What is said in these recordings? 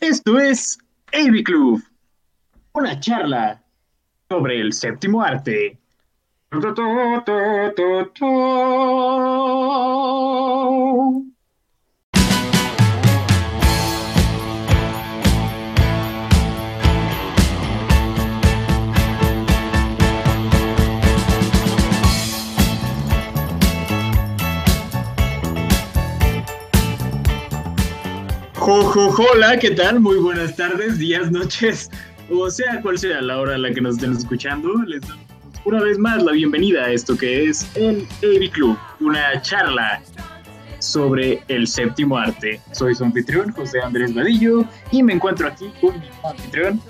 Esto es AV Club, una charla sobre el séptimo arte. Hola, ¿qué tal? Muy buenas tardes, días, noches, o sea, cual sea la hora a la que nos estén escuchando. Les damos una vez más la bienvenida a esto que es el AV Club, una charla sobre el séptimo arte. Soy su anfitrión, José Andrés Vadillo, y me encuentro aquí con mi anfitrión,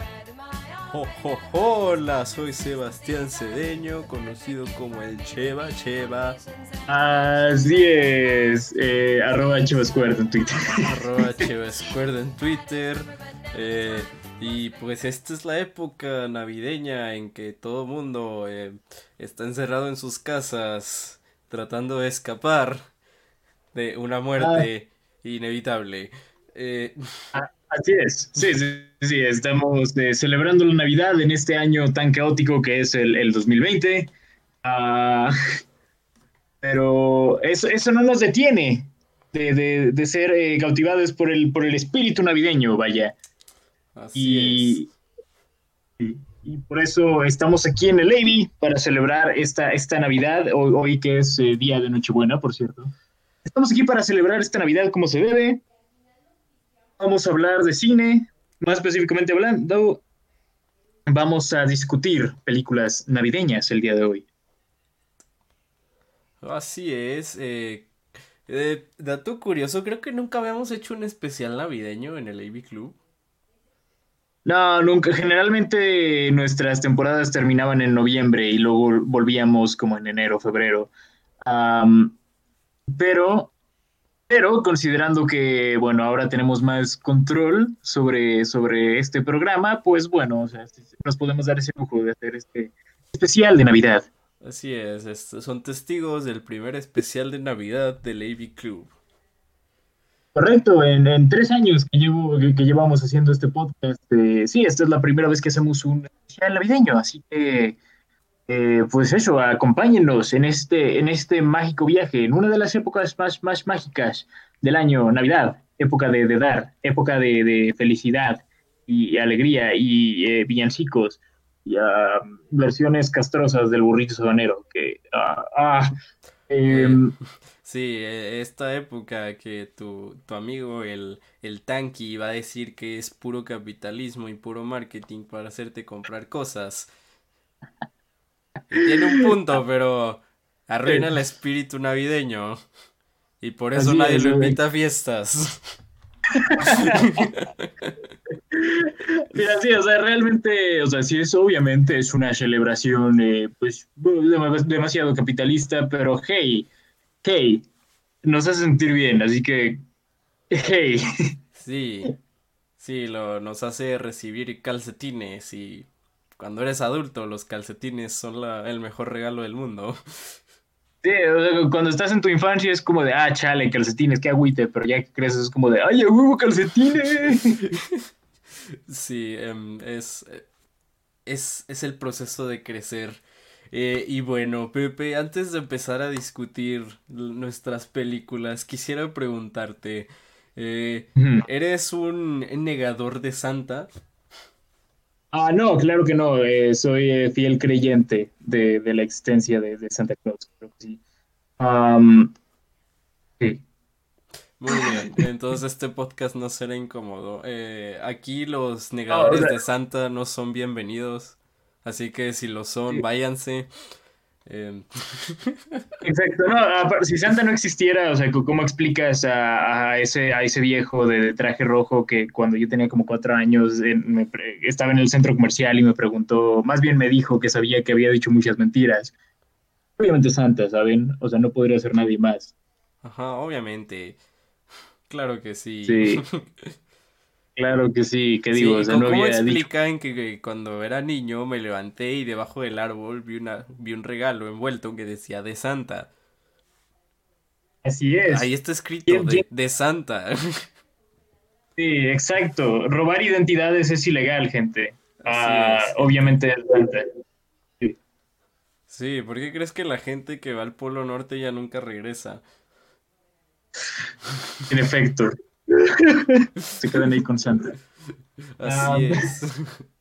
hola, soy Sebastián Cedeño, conocido como el Cheva, Cheva. Así es, eh, arroba Chevascuerdo en Twitter. Arroba Chevascuerdo en Twitter. Eh, y pues esta es la época navideña en que todo el mundo eh, está encerrado en sus casas tratando de escapar de una muerte ah. inevitable. Ah, Así es, sí, sí, sí, estamos eh, celebrando la Navidad en este año tan caótico que es el, 2020, ah, pero eso, eso no nos detiene de, ser eh, cautivados por el, por el espíritu navideño, vaya. Así y, y, por eso estamos aquí en el Lady para celebrar esta, esta Navidad, hoy, hoy que es eh, día de Nochebuena, por cierto. Estamos aquí para celebrar esta Navidad como se debe, vamos a hablar de cine, más específicamente hablando, vamos a discutir películas navideñas el día de hoy. Así es. Eh, eh, dato curioso, creo que nunca habíamos hecho un especial navideño en el AV Club. No, nunca. Generalmente nuestras temporadas terminaban en noviembre y luego volvíamos como en enero, febrero. pero pero considerando que, bueno, ahora tenemos más control sobre, sobre este programa, pues bueno, o sea, nos podemos dar ese lujo de hacer este especial de Navidad. Así es, son testigos del primer especial de Navidad del AV Club. Correcto, en, tres años que, llevo, que, llevamos haciendo este podcast, eh, sí, esta es la primera vez que hacemos un especial navideño, así que eh, pues eso, acompáñenos en este, en este mágico viaje, en una de las épocas más, más mágicas del año, Navidad, época de, dar, época de, felicidad y alegría y eh, villancicos y ah, versiones castrosas del burrito sabanero. Que, ah, ah em, sí, e, esta época que tu, amigo el, el tanqui va a decir que es puro capitalismo y puro marketing para hacerte comprar cosas. Tiene un punto, pero arruina el espíritu navideño. Y por eso nadie lo invita a fiestas. Mira, sí, o sea, realmente, o sea, sí es obviamente es una celebración, eh, pues, demasiado capitalista, pero hey, hey, nos hace sentir bien, así que, hey. Sí, sí, lo, nos hace recibir calcetines y cuando eres adulto, los calcetines son el mejor regalo del mundo. Sí, cuando estás en tu infancia es como de, ah, chale, calcetines, qué agüite, pero ya que creces es como de, ay, huevo, calcetines. sí, em, es, es, es, el proceso de crecer. Eh, y bueno, Pepe, antes de empezar a discutir nuestras películas, quisiera preguntarte, eh, ¿eres un negador de Santa? Ah, no, claro que no. Eh, soy eh, fiel creyente de, la existencia de, Santa Claus. Creo que sí. sí. Muy bien, entonces este podcast no será incómodo. Eh, aquí los negadores de Santa no son bienvenidos, así que si lo son, váyanse. Em, Exacto, no, si Santa no existiera, o sea, ¿cómo explicas a, ese, a ese viejo de, traje rojo que cuando yo tenía como cuatro años estaba en el centro comercial y me preguntó, más bien me dijo que sabía que había dicho muchas mentiras? Obviamente Santa, ¿saben? O sea, no podría ser nadie más. Ajá, obviamente. Claro que sí. Sí. Claro que sí, que digo, sí, ¿cómo, explican que, cuando era niño me levanté y debajo del árbol vi una vi un regalo envuelto que decía de Santa? Así es. Ahí está escrito de, de Santa. Sí, exacto. Robar identidades es ilegal, gente. Ah, obviamente Sí. sí, ¿por qué crees que la gente que va al Polo Norte ya nunca regresa? En efecto. Se quedan ahí con Santa. Así ah, es.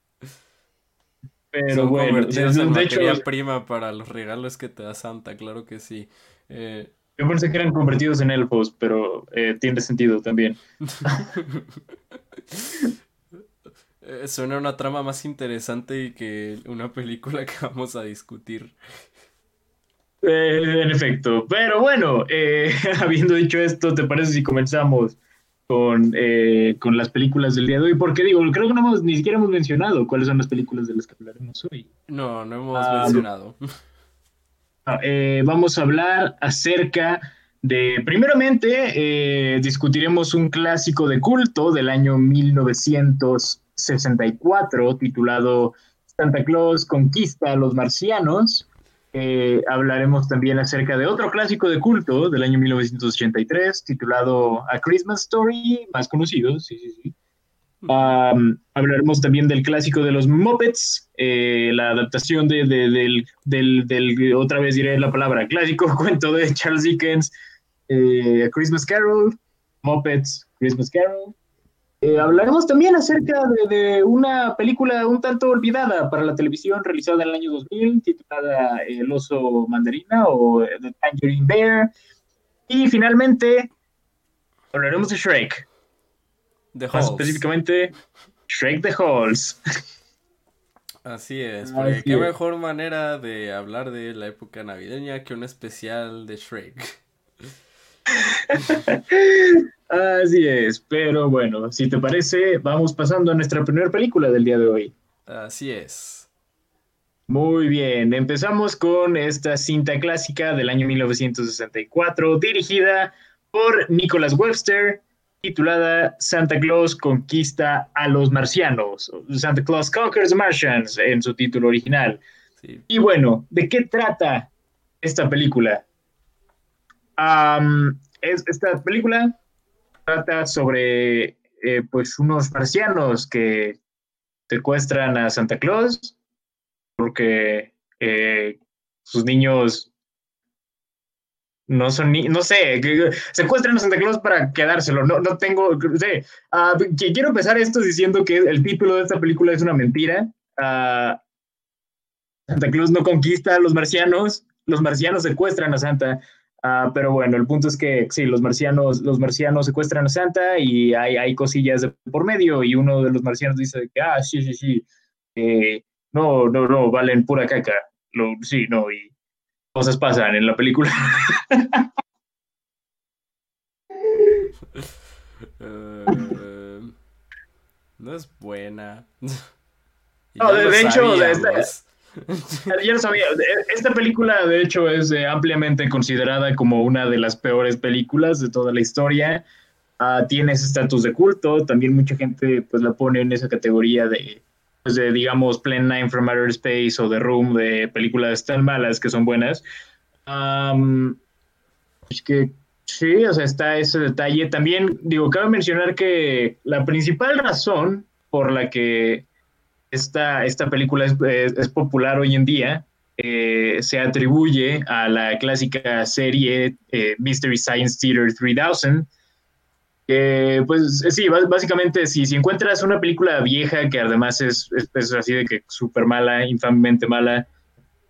Pero bueno, de, hecho, prima para los regalos que te da Santa, claro que sí. Eh, Yo pensé que eran convertidos en elfos, pero eh, tiene sentido también. Eh, suena una trama más interesante que una película que vamos a discutir. en efecto, pero bueno, habiendo dicho esto, ¿te parece si comenzamos con, eh, con las películas del día de hoy, porque digo, creo que no hemos, ni siquiera hemos mencionado cuáles son las películas de las que hablaremos hoy. No, no hemos ah, mencionado. Ah, eh, vamos a hablar acerca de, primeramente, eh, discutiremos un clásico de culto del año 1964 titulado Santa Claus conquista a los marcianos. Eh, hablaremos también acerca de otro clásico de culto del año 1983 titulado A Christmas Story, más conocido, sí, sí, sí. hablaremos también del clásico de los Muppets, eh, la adaptación de, del, del, otra vez diré la palabra, clásico cuento de Charles Dickens, eh, A Christmas Carol, Muppets, Christmas Carol. Eh, hablaremos también acerca de, una película un tanto olvidada para la televisión realizada en el año 2000, titulada El oso mandarina o The Tangerine Bear. Y finalmente hablaremos de Shrek. The Más específicamente, Shrek the Halls. Así es, porque qué mejor manera de hablar de la época navideña que un especial de Shrek. Así es, pero bueno, si te parece, vamos pasando a nuestra primera película del día de hoy. Así es. Muy bien, empezamos con esta cinta clásica del año 1964, dirigida por Nicholas Webster, titulada Santa Claus conquista a los marcianos, Santa Claus Conquers the Martians en su título original. Y bueno, ¿de qué trata esta película? Es, esta película trata sobre eh, pues unos marcianos que secuestran a Santa Claus porque eh, sus niños no son ni, no sé, secuestran a Santa Claus para quedárselo, no, no tengo, sé, uh, quiero empezar esto diciendo que el título de esta película es una mentira. Uh, Santa Claus no conquista a los marcianos, los marcianos secuestran a Santa. Ah, pero bueno, el punto es que sí, los marcianos, los marcianos secuestran a Santa y hay, hay cosillas de por medio y uno de los marcianos dice que, ah, sí, sí, sí, eh, no, no, no, valen pura caca. Lo, sí, no, y cosas pasan en la película. Eh, no es buena. no, de, hecho, Yo lo sabía. Esta película, de hecho, es eh, ampliamente considerada como una de las peores películas de toda la historia. Uh, tiene ese estatus de culto. También mucha gente pues la pone en esa categoría de, pues, de digamos, Plan 9 from Outer Space o The Room, de películas tan malas que son buenas. es que sí, o sea, está ese detalle. También, digo, cabe mencionar que la principal razón por la que esta, esta película es, popular hoy en día. Eh, se atribuye a la clásica serie eh, Mystery Science Theater 3000. pues sí, básicamente, si, si encuentras una película vieja que además es, es, así de que súper mala, infamemente mala,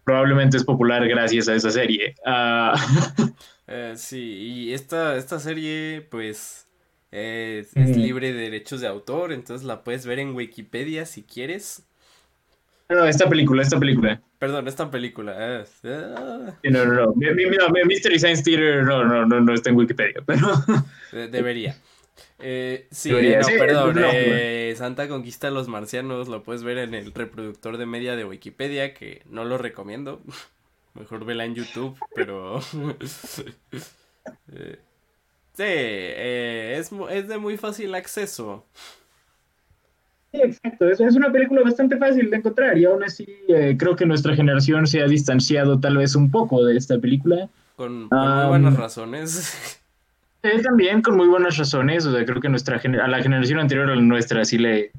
probablemente es popular gracias a esa serie. Ah, eh, sí, y esta, esta serie, pues es, libre de derechos de autor, entonces la puedes ver en Wikipedia si quieres. No, esta película, esta película. Perdón, esta película. Eh, no, no, no. Mira, Mystery Science Theater no, no, no, no está en Wikipedia, pero. Debería. Eh, sí, no, perdón. Eh, Santa Conquista a los Marcianos lo puedes ver en el reproductor de media de Wikipedia, que no lo recomiendo. Mejor vela en YouTube, pero. Sí, eh, es, es, de muy fácil acceso. Sí, exacto. Es, es, una película bastante fácil de encontrar y aún así eh, creo que nuestra generación se ha distanciado tal vez un poco de esta película. Con, con um, muy buenas razones. También con muy buenas razones. O sea, creo que nuestra a la generación anterior a la nuestra sí le,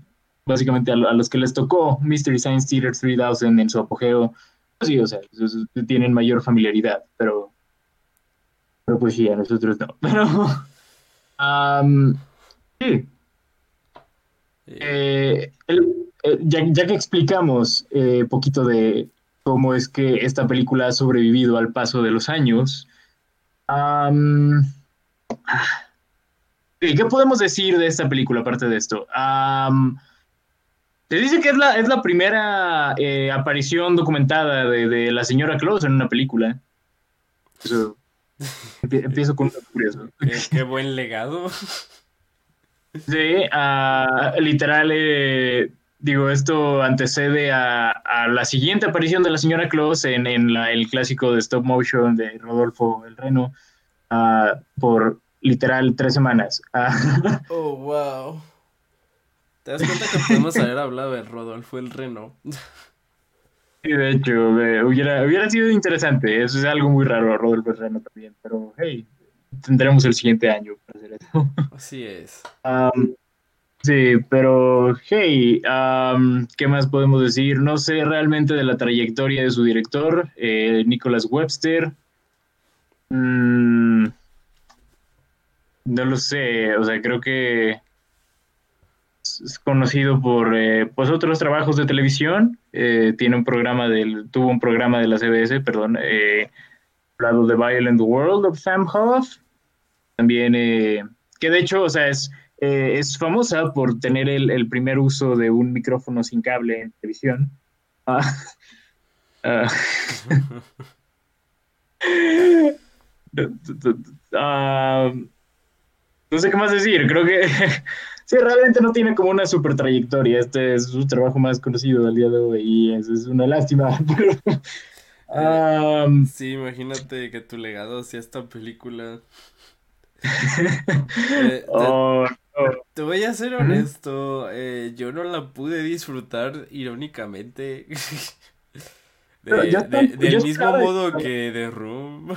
básicamente a, a los que les tocó Mystery Science Theater 3000 en su apogeo, pues sí, o sea, tienen mayor familiaridad, pero, pero pues sí, a nosotros no. Pero, um, sí. Eh, el, eh, ya, ya, que explicamos eh, poquito de cómo es que esta película ha sobrevivido al paso de los años, um, ¿qué podemos decir de esta película aparte de esto? Um, se dice que es la, es la primera eh, aparición documentada de, de, la señora Claus en una película. Eso, empiezo con un curioso. Qué, qué, buen legado. Sí, uh, literal, eh, digo, esto antecede a, a, la siguiente aparición de la señora Claus en, en la, el clásico de stop motion de Rodolfo el Reno uh, por literal tres semanas. Uh, oh, wow. ¿Te das cuenta que podemos haber hablado de Rodolfo el Reno? Sí, de hecho, eh, hubiera, hubiera sido interesante. Eso es algo muy raro, Rodolfo el Reno también. Pero, hey, tendremos el siguiente año para hacer eso. Así es. Um, sí, pero, hey, um, ¿qué más podemos decir? No sé realmente de la trayectoria de su director, eh, Nicholas Webster. Mm, no lo sé, o sea, creo que es conocido por eh, pues otros trabajos de televisión. Eh, tiene un programa del, tuvo un programa de la CBS, perdón, eh, hablado de Violent World of Sam Hoff. También, eh, que de hecho, o sea, es, eh, es famosa por tener el, el, primer uso de un micrófono sin cable en televisión. Ah, uh, uh, no sé qué más decir, creo que sí, realmente no tiene como una super trayectoria. Este es su trabajo más conocido del día de hoy y es, es una lástima. Pero, um, sí, imagínate que tu legado sea esta película. eh, oh, te, oh. te, voy a ser honesto, eh, yo no la pude disfrutar irónicamente. de, de, del mismo modo que The Room.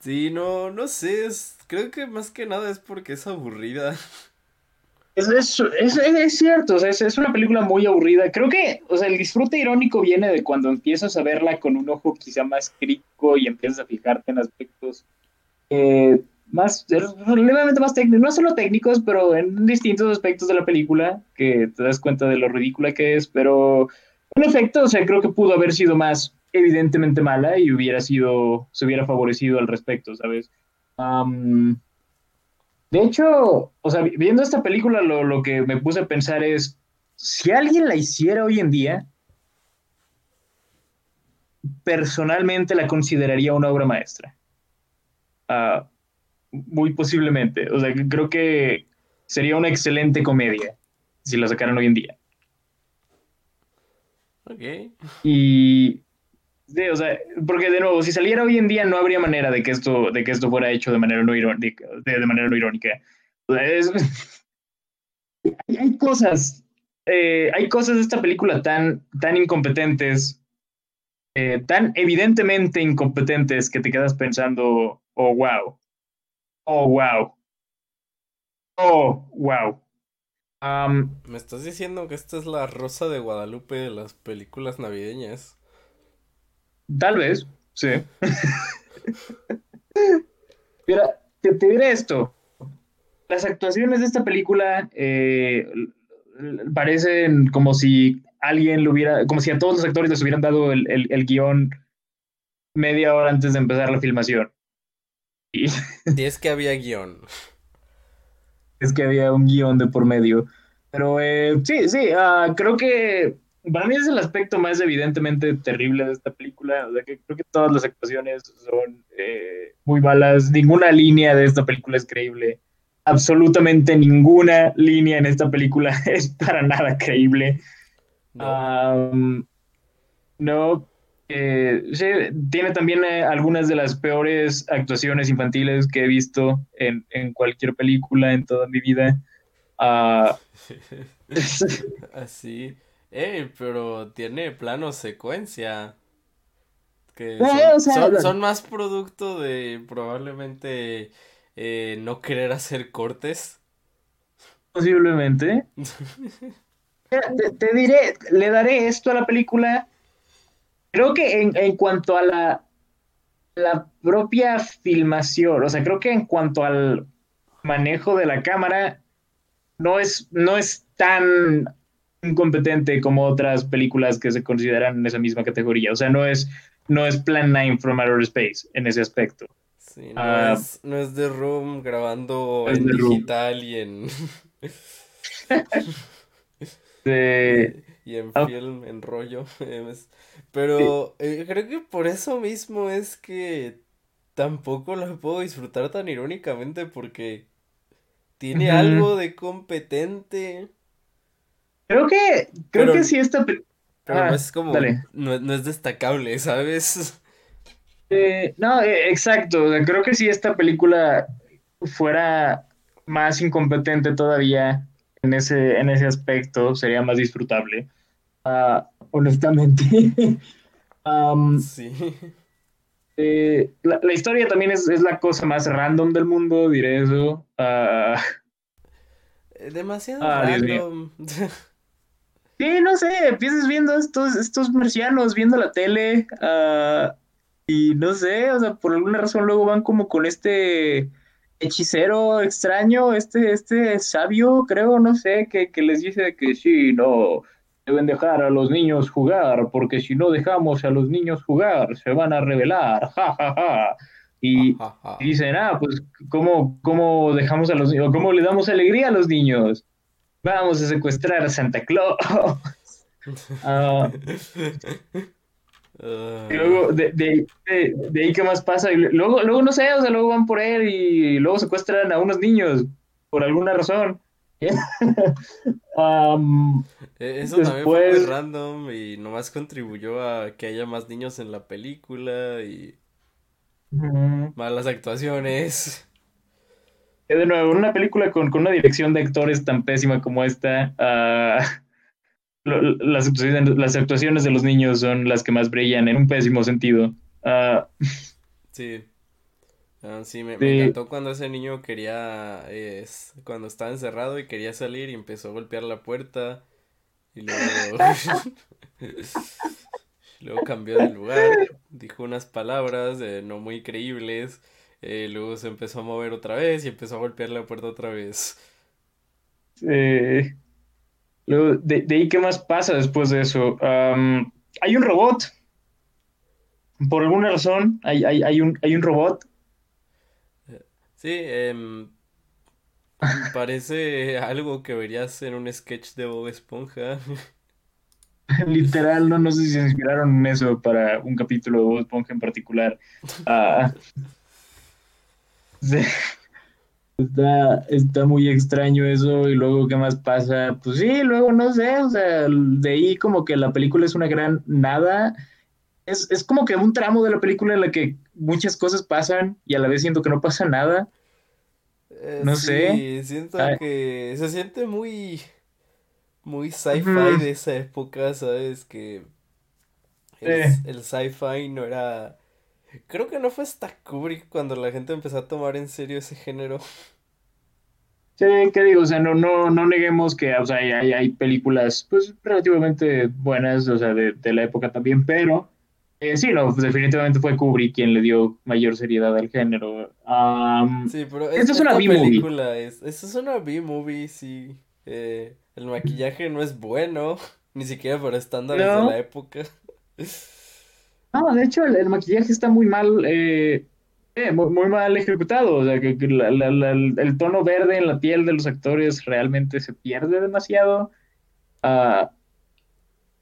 Sí, no, no sé, es, creo que más que nada es porque es aburrida. Es, es, es, cierto, o sea, es, una película muy aburrida. Creo que, o sea, el disfrute irónico viene de cuando empiezas a verla con un ojo quizá más crítico y empiezas a fijarte en aspectos eh, más, más técnicos, no solo técnicos, pero en distintos aspectos de la película, que te das cuenta de lo ridícula que es, pero en efecto, o sea, creo que pudo haber sido más evidentemente mala y hubiera sido, se hubiera favorecido al respecto, ¿sabes? Um, de hecho, o sea, viendo esta película, lo, lo, que me puse a pensar es, si alguien la hiciera hoy en día, personalmente la consideraría una obra maestra. Uh, muy posiblemente. O sea, creo que sería una excelente comedia si la sacaran hoy en día. Ok. Y Sí, o sea, porque de nuevo, si saliera hoy en día no habría manera de que esto, de que esto fuera hecho de manera no irónica. De, manera irónica. Hay, cosas, eh, hay cosas de esta película tan, tan incompetentes, eh, tan evidentemente incompetentes que te quedas pensando, oh, wow, oh, wow, oh, wow. Me estás diciendo que esta es la rosa de Guadalupe de las películas navideñas. Tal vez, sí. Mira, te, te, diré esto. Las actuaciones de esta película eh, parecen como si alguien lo hubiera, como si a todos los actores les hubieran dado el, el, el guion media hora antes de empezar la filmación. Y, y es que había guion. Es que había un guion de por medio. Pero eh, sí, sí, uh, creo que para mí es el aspecto más evidentemente terrible de esta película. O sea, que creo que todas las actuaciones son eh, muy malas. Ninguna línea de esta película es creíble. Absolutamente ninguna línea en esta película es para nada creíble. No. Um, no eh, sí, tiene también eh, algunas de las peores actuaciones infantiles que he visto en, en, cualquier película en toda mi vida. Ah, Así. Eh, pero tiene plano secuencia. Que eh, son, o sea, son, son más producto de probablemente eh, no querer hacer cortes. posiblemente. Te, te diré, le daré esto a la película. Creo que en, en cuanto a la, la propia filmación, o sea, creo que en cuanto al manejo de la cámara, no es, no es tan incompetente como otras películas que se consideran en esa misma categoría. O sea, no es, no es Plan 9 from Outer Space en ese aspecto. Sí, no Ah, es, no es The Room grabando en Room. digital y en, de- y en ah, film, en rollo. em, Pero eh, creo que por eso mismo es que tampoco la puedo disfrutar tan irónicamente porque tiene algo de competente, Creo que, creo pero, que sí esta... pe- pero no Ah, es como, no, no es destacable, ¿sabes? Eh, no, eh, exacto. o sea, creo que si esta película fuera más incompetente todavía en ese, en ese aspecto, sería más disfrutable. Ah, honestamente. Am, Sí. eh, la, la historia también es, es la cosa más random del mundo, diré eso. Eh, Demasiado ah, random. Sí, no sé, empiezas viendo estos, estos marcianos viendo la tele, ah, y no sé, o sea, por alguna razón luego van como con este hechicero extraño, este, este sabio, creo, no sé, que, que les dice que sí, no, deben dejar a los niños jugar, porque si no dejamos a los niños jugar, se van a rebelar, ja, ja, ja. Y, dicen, ah, pues, ¿cómo, cómo dejamos a los niños, cómo le damos alegría a los niños? Vamos a secuestrar a Santa Claus. Ah, y luego, de, de, de- de ahí, ¿qué más pasa? Y luego, luego, no sé, o sea, luego van por él y luego secuestran a unos niños por alguna razón. E- Eso también fue muy random y nomás contribuyó a que haya más niños en la película y malas actuaciones. Que de nuevo, una película con, con una dirección de actores tan pésima como esta, lo- lo- las actuaciones, las actuaciones de los niños son las que más brillan en un pésimo sentido. Ah, Sí, Ah, sí, me, encantó cuando ese niño quería, cuando estaba encerrado y quería salir y empezó a golpear la puerta y luego, luego cambió de lugar, dijo unas palabras eh, no muy creíbles, eh, luego se empezó a mover otra vez y empezó a golpear la puerta otra vez. eh, luego, de, de ahí, ¿qué más pasa después de eso? Hay un robot. Por alguna razón, hay, hay, hay un, hay un robot. Sí, em, parece algo que verías en un sketch de Bob Esponja. Literal, no, no sé si se inspiraron en eso para un capítulo de Bob Esponja en particular. Ah, sí, está, está muy extraño eso. Y luego, ¿qué más pasa? Pues sí, luego no sé. O sea, de ahí como que la película es una gran nada. Es, es como que un tramo de la película en la que muchas cosas pasan y a la vez siento que no pasa nada. Eh, No sé. sí, siento Ah, que se siente muy, muy sci-fi de esa época, ¿sabes? Que el sci-fi no era... Creo que no fue hasta Kubrick cuando la gente empezó a tomar en serio ese género. Sí, ¿qué digo? O sea, no, no, no neguemos que o sea, hay, hay, películas pues relativamente buenas, o sea, de, de la época también, pero eh, sí, no, pues, definitivamente fue Kubrick quien le dio mayor seriedad al género. Am, Sí, pero es, es una B-movie. película es... Esta es una B-movie, sí. Eh, el maquillaje no es bueno, ni siquiera para estándares de la época. no, de hecho el, maquillaje está muy mal, eh, eh, muy, mal ejecutado, o sea, que, el tono verde en la piel de los actores realmente se pierde demasiado. Ah,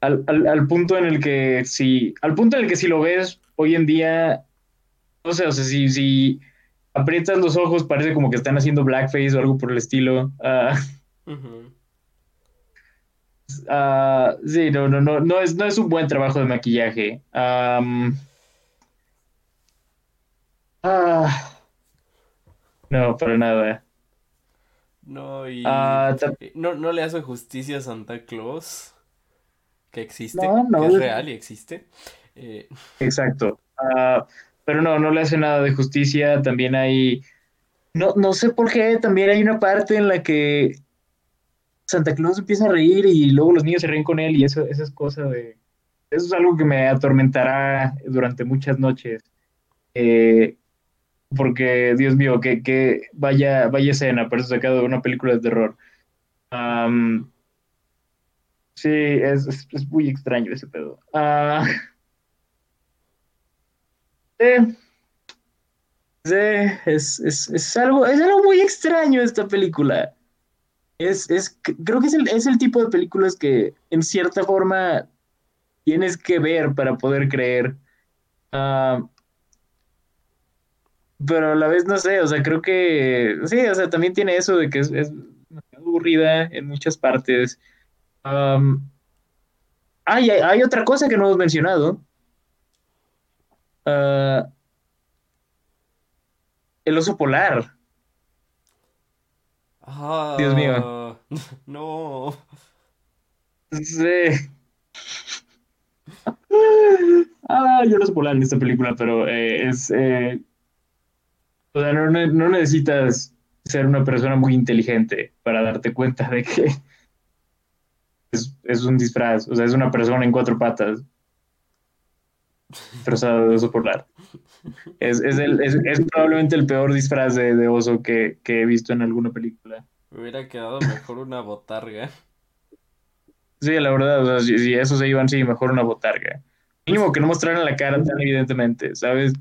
al, punto en el que si, al punto en el que si lo ves hoy en día, no sé, o sea, si, si aprietas los ojos parece como que están haciendo blackface o algo por el estilo. Ujú. Ah, sí, no, no, no, no es, no es un buen trabajo de maquillaje. Ah, no, para nada. No, y Ah, eh, no, no le hace justicia a Santa Claus, que existe, no, no, que es real y existe. Eh, exacto. Pero no, no le hace nada de justicia. También hay, no, no sé por qué, también hay una parte en la que Santa Claus empieza a reír y luego los niños se ríen con él y eso, eso es cosa de, eso es algo que me atormentará durante muchas noches. Eh, porque, Dios mío, que, que vaya, vaya escena, por eso sacado de una película de terror. Am, sí, es, es, muy extraño ese pedo. Sí, sí, es, es, es algo, es algo muy extraño esta película. Es, es, creo que es el, es el tipo de películas que en cierta forma tienes que ver para poder creer. Ah, pero a la vez no sé, o sea, creo que sí, o sea, también tiene eso de que es, aburrida en muchas partes. Hay, hay otra cosa que no hemos mencionado. Ah, el oso polar. Dios mío. no. Sí. Ah, yo no sé polar en esta película, pero eh, es. eh, o sea, no, no- no necesitas ser una persona muy inteligente para darte cuenta de que es, es un disfraz. O sea, es una persona en cuatro patas disfrazada de oso polar. Es, es, el- es- es probablemente el peor disfraz de, de oso que, que he visto en alguna película. Me hubiera quedado mejor una botarga. Sí, la verdad, o sea, si, si eso se iban, sí, mejor una botarga. Mínimo que no mostraran la cara tan evidentemente, ¿sabes?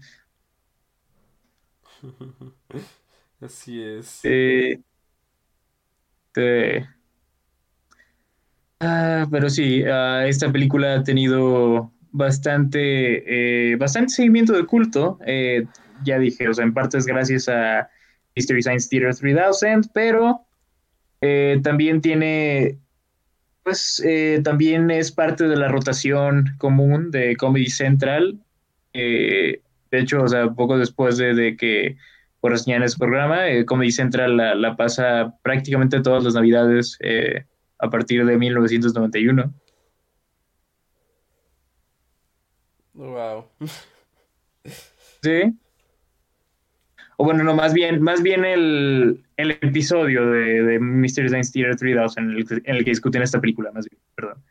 Así es. Eh, eh, ah, pero sí, ah, esta película ha tenido bastante, eh, bastante seguimiento de culto. eh, ya dije, o sea, en parte es gracias a Mystery Science Theater 3000, pero eh, también tiene, pues, eh, también es parte de la rotación común de Comedy Central. Eh, de hecho, o sea, poco después de, de que por reseñar ese programa, eh, Comedy Central la, la pasa prácticamente todas las navidades a partir de 1991. Wow. Sí. O bueno, no, más bien, más bien el, el episodio de, de Mystery Science Theater 3000 en el, que- en el que discuten esta película, más bien, perdón.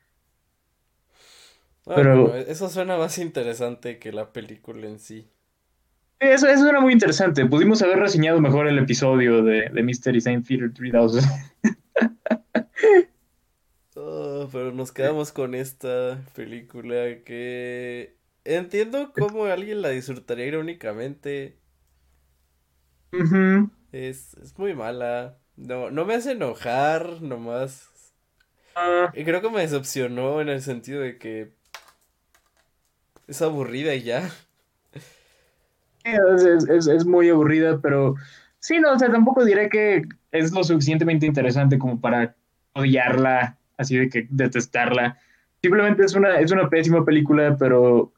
Ah, Pero- eso suena más interesante que la película en sí. Sí, Eso, eso era muy interesante. Pudimos haber reseñado mejor el episodio de, de Mystery Science Theater 3000. Oh, pero nos quedamos con esta película que entiendo cómo alguien la disfrutaría irónicamente. Ujú. Es, es muy mala. No, no me hace enojar, nomás. Ah, Y creo que me decepcionó en el sentido de que es aburrida y ya. Es, es- es- es muy aburrida, pero sí, no, o sea, tampoco diré que es lo suficientemente interesante como para odiarla, así de que detestarla. Simplemente es una, es una pésima película, pero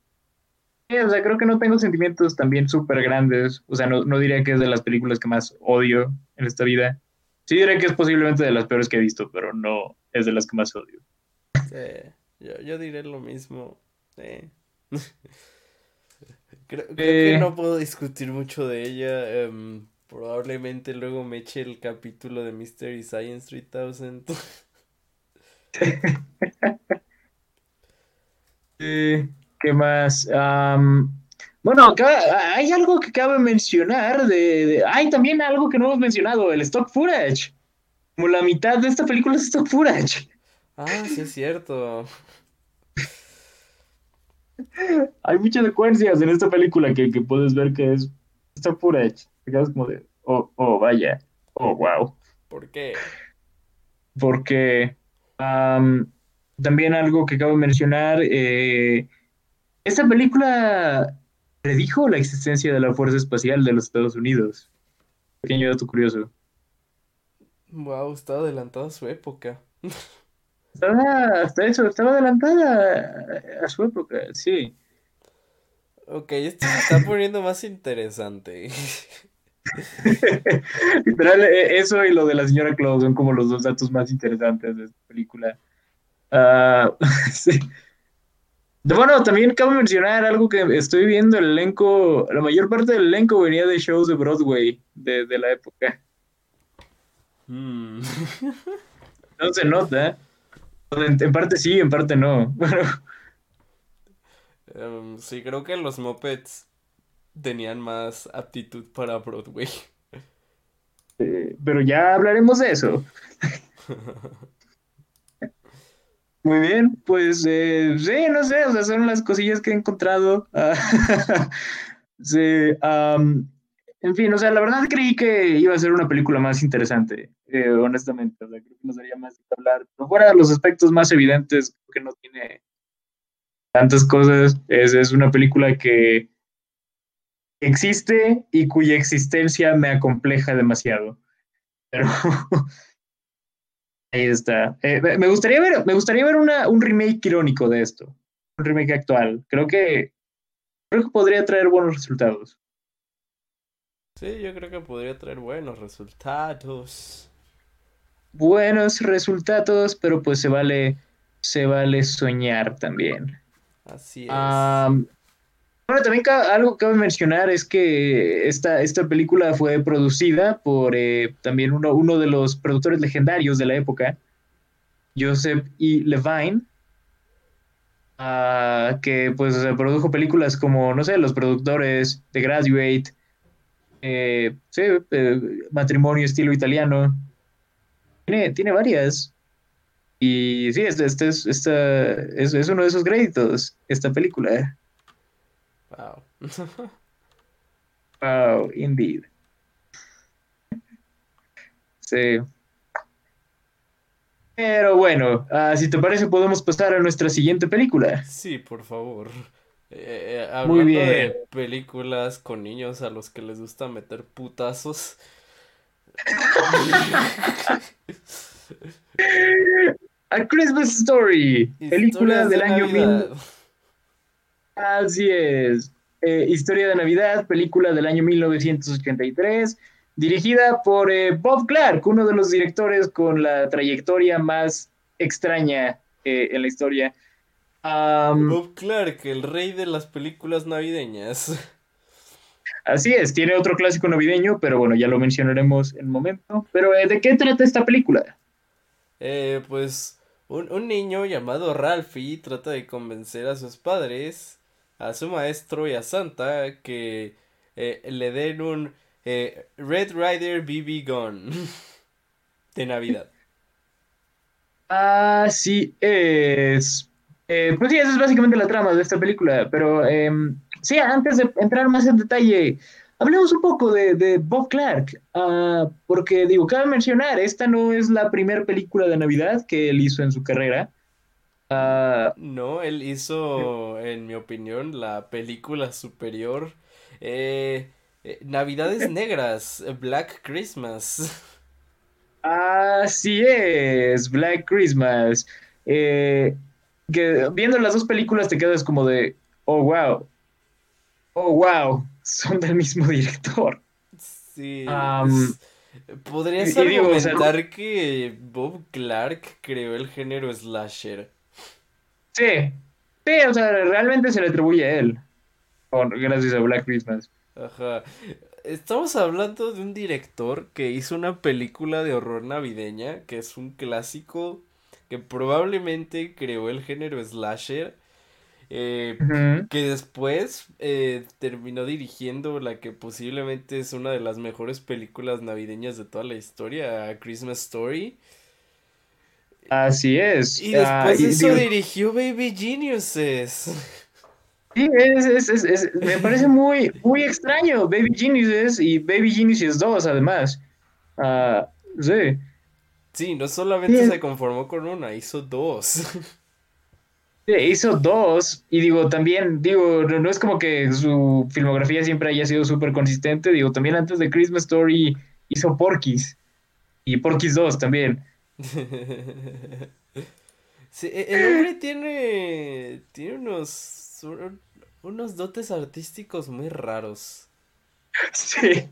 o sea, creo que no tengo sentimientos también súper grandes. O sea, no, no diría que es de las películas que más odio en esta vida. Sí diré que es posiblemente de las peores que he visto, pero no es de las que más odio. Sí, yo, yo diré lo mismo. Creo, creo Eh. que no puedo discutir mucho de ella. em, probablemente luego me eche el capítulo de Mystery Science 3000. Eh, ¿qué más? Bueno, acá hay algo que cabe mencionar de, de- Hay también algo que no hemos mencionado, el stock footage. Como la mitad de esta película es stock footage. Ah, sí es cierto. Hay muchas secuencias en esta película que, que puedes ver que es stock footage. Te quedas como de, oh, oh, vaya, oh, wow. ¿Por qué? Porque am, también algo que acabo de mencionar, eh, esta película predijo la existencia de la Fuerza Espacial de los Estados Unidos. Pequeño dato curioso. Wow, está adelantado a su época. Estaba, hasta eso, estaba adelantada a su época, sí. Ok, esto se está poniendo más interesante. Literal, e, eso y lo de la señora Claus son como los dos datos más interesantes de esta película. Uh, sí. Bueno, también cabe mencionar algo que estoy viendo el elenco, la mayor parte del elenco venía de shows de Broadway de, de la época. Mm. No se nota. En, parte sí, en parte no. Em, sí, creo que los Muppets tenían más aptitud para Broadway. pero ya hablaremos de eso. Muy bien, pues eh, sí, no sé, o sea, son las cosillas que he encontrado. sí, en fin, o sea, la verdad creí que iba a ser una película más interesante, eh, honestamente. O sea, creo que nos daría más de hablar. Pero fuera de los aspectos más evidentes, que no tiene tantas cosas. Es, es una película que existe y cuya existencia me acompleja demasiado. Pero ahí está. Eh, me gustaría ver, me gustaría ver una, un remake irónico de esto. Un remake actual. Creo que, creo que podría traer buenos resultados. Sí, yo creo que podría traer buenos resultados. Buenos resultados, pero pues se vale, se vale soñar también. Así es. Bueno, también algo que cabe mencionar es que esta, esta película fue producida por eh, también uno, uno de los productores legendarios de la época, Joseph E. Levine, ah, que pues produjo películas como, no sé, los productores de Graduate, eh, sí, eh, matrimonio estilo italiano. Tiene, tiene varias. Y sí, este, este es, es, es, uno de esos créditos, esta película. Wow. wow, indeed. Sí. Pero bueno, uh, si te parece, podemos pasar a nuestra siguiente película. Sí, por favor. Eh, eh, hablando de películas con niños a los que les gusta meter putazos. A Christmas Story, película del año mil... Así es. Eh, Historia de Navidad, película del año 1983, dirigida por Bob Clark, uno de los directores con la trayectoria más extraña en la historia. Bob Clark, el rey de las películas navideñas. Así es, tiene otro clásico navideño, pero bueno, ya lo mencionaremos en un momento. Pero, eh, ¿de qué trata esta película? Eh, pues un, niño llamado Ralphie trata de convencer a sus padres, a su maestro y a Santa que eh, le den un Red Rider BB Gun de Navidad. Así es. Eh, pues sí, esa es básicamente la trama de esta película, pero em, sí, antes de entrar más en detalle, hablemos un poco de, Bob Clark, ah, porque digo, cabe mencionar, esta no es la primera película de Navidad que él hizo en su carrera. Ah, no, él hizo, en mi opinión, la película superior. Eh, eh, Navidades Negras, Black Christmas. Así es, Black Christmas. Eh, que viendo las dos películas te quedas como de, oh, wow, oh, wow, son del mismo director. Sí. ¿Podrías argumentar que Bob Clark creó el género slasher? Sí, sí, o sea, realmente se le atribuye a él, gracias a Black Christmas. Ajá. Estamos hablando de un director que hizo una película de horror navideña, que es un clásico que probablemente creó el género slasher, eh, que después eh, terminó dirigiendo la que posiblemente es una de las mejores películas navideñas de toda la historia, Christmas Story. Así es. Y después de eso dirigió Baby Geniuses. Sí, me parece muy, muy extraño. Baby Geniuses y Baby Geniuses 2, además. Uh, sí. Sí, no solamente se conformó con una, hizo dos. Sí, hizo dos, y digo, también, digo, no es como que su filmografía siempre haya sido súper consistente, digo, también antes de Christmas Story hizo Porky's, y Porky's 2 también. sí, e-, el hombre tiene, tiene unos, unos dotes artísticos muy raros. Sí.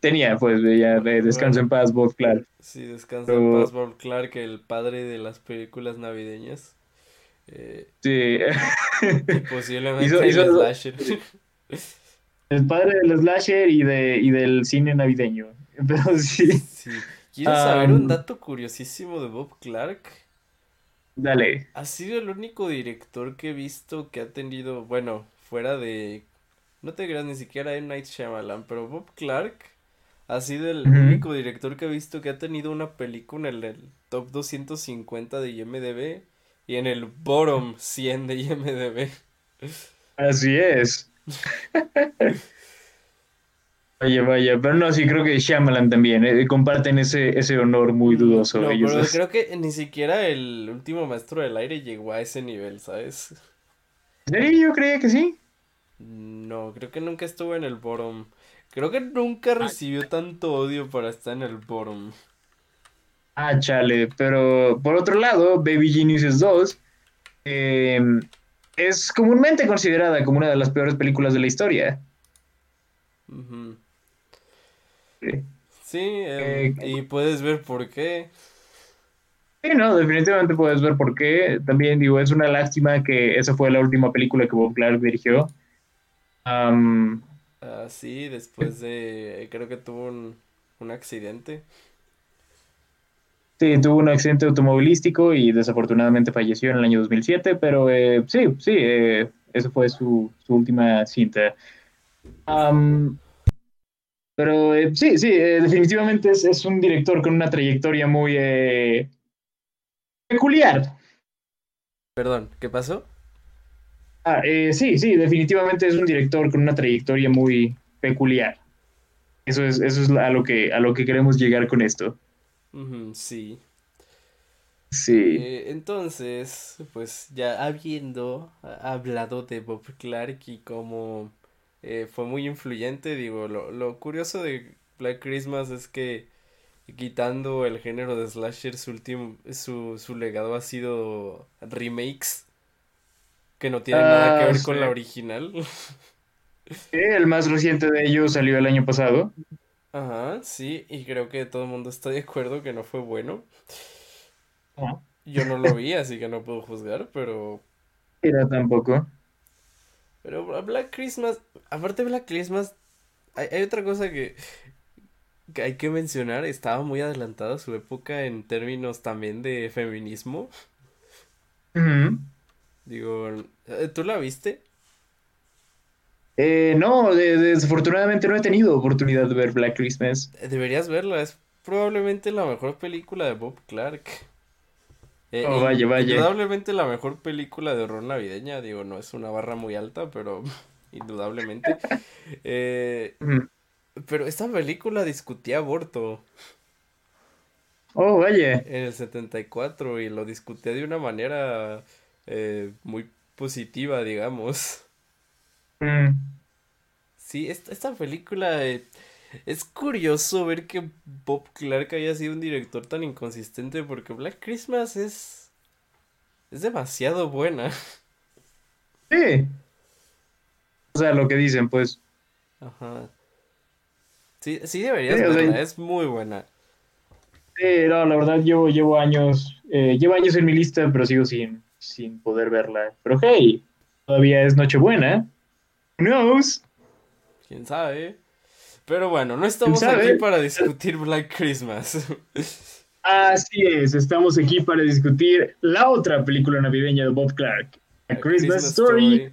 Tenía, pues, ya, descanso en paz, Bob Clark. Sí, descansa en paz, Bob Clark, el padre de las películas navideñas. Eh, sí. posiblemente el slasher. El padre del slasher y, de, y del cine navideño. Pero sí. sí. ¿Quieres saber un dato curiosísimo de Bob Clark? Dale. Ha sido el único director que he visto que ha tenido, bueno, fuera de... No te creas ni siquiera en Night Shyamalan, pero Bob Clark ha sido el único director que he visto que ha tenido una película en el, top 250 de IMDB y en el bottom 100 de IMDB. Así es. Vaya, vaya, pero no, sí creo que Shyamalan también, eh, comparten ese, ese honor muy dudoso. No, pero creo que ni siquiera el último maestro del aire llegó a ese nivel, ¿sabes? Sí, yo creía que sí. No, creo que nunca estuvo en el bottom. Creo que nunca recibió tanto odio para estar en el bottom. Ah, chale, pero por otro lado, Baby Geniuses 2 em, es comúnmente considerada como una de las peores películas de la historia. Sí, em, eh, y puedes ver por qué. Sí, no, definitivamente puedes ver por qué. También digo, es una lástima que esa fue la última película que Bob Clark dirigió. Ah, sí, después de, creo que tuvo un, un accidente. Sí, tuvo un accidente automovilístico y desafortunadamente falleció en el año 2007, pero eh, sí, sí, eh, esa fue su, su última cinta. Pero eh, sí, sí, eh, definitivamente es, es, un director con una trayectoria muy peculiar. Perdón, ¿qué pasó? Ah, sí, sí, definitivamente es un director con una trayectoria muy peculiar. Eso es, eso es a, lo que, a lo que queremos llegar con esto sí. Sí. Eh, entonces, pues ya habiendo hablado de Bob Clark y cómo eh, fue muy influyente, digo, lo, lo curioso de Black Christmas es que quitando el género de slasher, su último, su, su legado ha sido remakes que no tienen nada que ver ah, con la original. el más reciente de ellos salió el año pasado. Ajá, sí, y creo que todo el mundo está de acuerdo que no fue bueno. Yo no lo vi, así que no puedo juzgar, pero... Era tampoco. Pero Black Christmas, aparte de Black Christmas, hay, otra cosa que, que, hay que mencionar, estaba muy adelantada su época en términos también de feminismo. Digo, eh, ¿tú la viste? Eh, no, desafortunadamente no he tenido oportunidad de ver Black Christmas. Deberías verla, es probablemente la mejor película de Bob Clark. Eh, oh, vaya, vaya. Indudablemente la mejor película de horror navideña, digo, no es una barra muy alta, pero indudablemente. Eh, pero esta película discutía aborto. Oh, vaya. En el 74 y lo discutía de una manera muy positiva, digamos. Mm. Sí, esta, película eh, es curioso ver que Bob Clark haya sido un director tan inconsistente porque Black Christmas es es demasiado buena. Sí. O sea, lo que dicen, pues. Ajá. Sí, sí deberías verla, es muy buena. Sí, no, la verdad llevo, llevo años, eh, llevo años en mi lista, pero sigo sin, sin poder verla. Pero hey, todavía es Nochebuena knows? ¿Quién sabe? Pero bueno, no estamos aquí para discutir Black Christmas. Así es, estamos aquí para discutir la otra película navideña de Bob Clark, A Christmas, Story.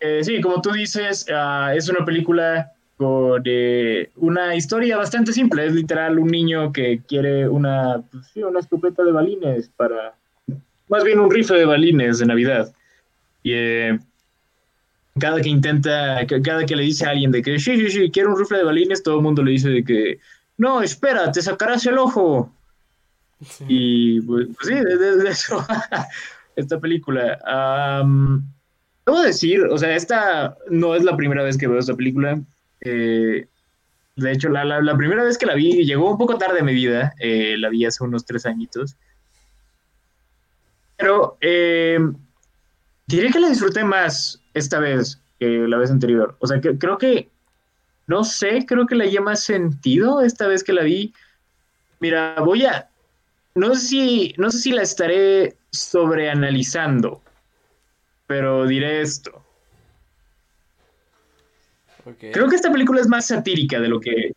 Eh, sí, como tú dices, ah, es una película con eh, una historia bastante simple. Es literal un niño que quiere una, pues una escopeta de balines para, más bien un rifle de balines de Navidad. Y eh, cada que intenta, cada que le dice a alguien de que sí, sí, sí, quiero un rifle de balines, todo el mundo le dice de que no, espera, te sacarás el ojo. Y pues, pues, sí, de, eso, esta película. debo decir, o sea, esta no es la primera vez que veo esta película. Eh, de hecho, la, la, primera vez que la vi, llegó un poco tarde a mi vida, eh, la vi hace unos tres añitos. Pero eh, diré que la disfruté más esta vez que la vez anterior. O sea, que creo que no sé, creo que la haya más sentido esta vez que la vi. Mira, voy a, no sé si, no sé si la estaré sobreanalizando, pero diré esto. Creo que esta película es más satírica de lo que...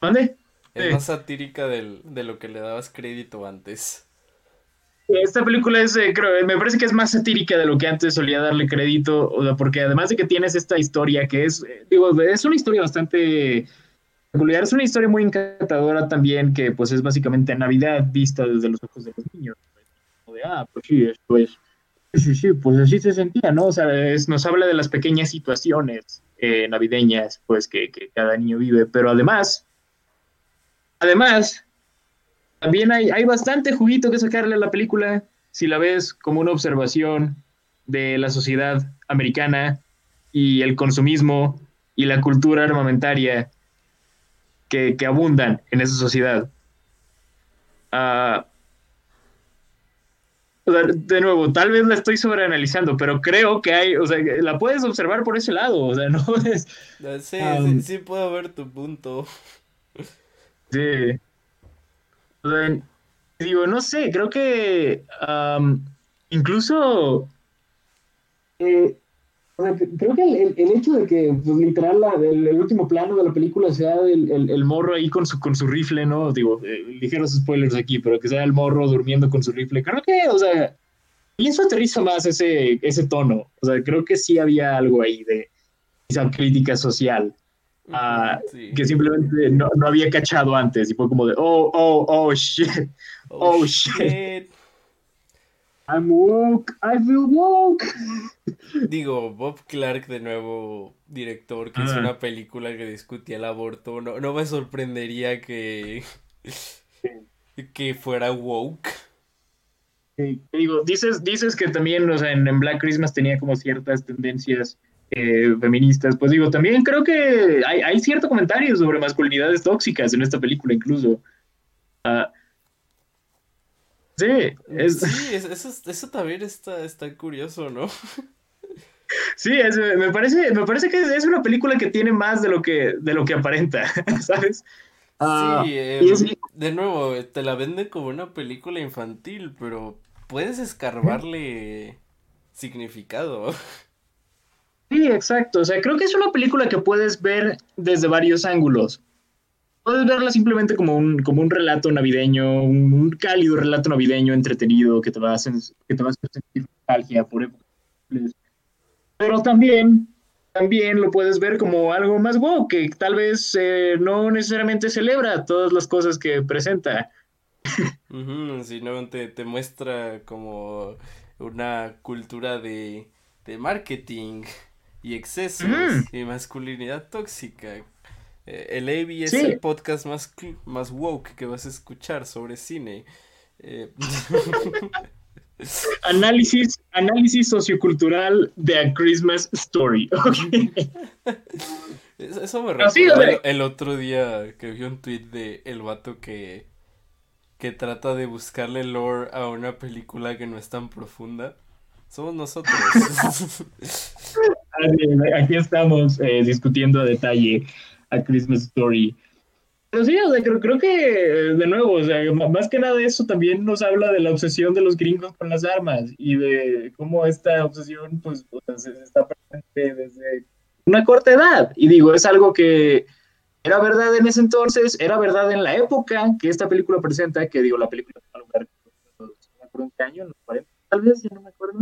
¿Dónde? Es más satírica de lo que le dabas crédito antes. Esta película es, eh, creo, me parece que es más satírica de lo que antes solía darle crédito, porque además de que tienes esta historia que es, eh, digo, es una historia bastante peculiar, es una historia muy encantadora también, que pues es básicamente Navidad vista desde los ojos de los niños. de, ah, pues sí, sí, pues así se sentía, ¿no? O sea, nos habla de las pequeñas situaciones eh, navideñas, pues, que, que cada niño vive, pero además, además, también hay, hay bastante juguito que sacarle a la película si la ves como una observación de la sociedad americana y el consumismo y la cultura armamentaria que, abundan en esa sociedad. Ah, de nuevo, tal vez la estoy sobreanalizando, pero creo que hay, o sea, la puedes observar por ese lado, o sea, no es... Sí, sí, sí puedo ver tu punto. Sí digo, no sé, creo que incluso eh, creo que el, hecho de que pues, literal el, último plano de la película sea el, morro ahí con su, con su rifle, ¿no? Digo, eh, ligeros spoilers aquí, pero que sea el morro durmiendo con su rifle, creo que, o sea, y eso aterriza más ese, ese tono, o sea, creo que sí había algo ahí de esa crítica social. Ah, que simplemente no, no, había cachado antes y fue como de, oh, oh, oh, shit, oh, oh shit. I'm woke, I feel woke. Digo, Bob Clark de nuevo director que hizo una película que discutía el aborto, no, no me sorprendería que, que fuera woke. Digo, dices, dices que también, o sea, en Black Christmas tenía como ciertas tendencias eh, feministas, pues digo, también creo que hay, cierto comentario sobre masculinidades tóxicas en esta película incluso. Ah, sí, eso, también está, está curioso, ¿no? Sí, me, parece, me parece que es una película que tiene más de lo que, de lo que aparenta, ¿sabes? Ah, sí, em, de nuevo, te la venden como una película infantil, pero puedes escarbarle significado. Sí, exacto. O sea, creo que es una película que puedes ver desde varios ángulos. Puedes verla simplemente como un, como un relato navideño, un, cálido relato navideño entretenido que te va a que te va hacer sentir nostalgia por épocas. Pero también, también lo puedes ver como algo más wow, que tal vez eh, no necesariamente celebra todas las cosas que presenta. sino te, te muestra como una cultura de, de marketing y excesos y masculinidad tóxica. Eh, el AV es el podcast más, más woke que vas a escuchar sobre cine. Eh, análisis, análisis sociocultural de A Christmas Story. Eso me recuerda el, otro día que vi un tweet de el vato que, que trata de buscarle lore a una película que no es tan profunda. Somos nosotros. Aquí estamos eh, discutiendo a detalle a Christmas Story. Pero sí, o sea, creo, creo, que, de nuevo, o sea, más que nada eso también nos habla de la obsesión de los gringos con las armas y de cómo esta obsesión, pues, se está presente desde una corta edad. Y digo, es algo que era verdad en ese entonces, era verdad en la época que esta película presenta, que digo, la película no me acuerdo en año, en los 40, tal vez, ya no me acuerdo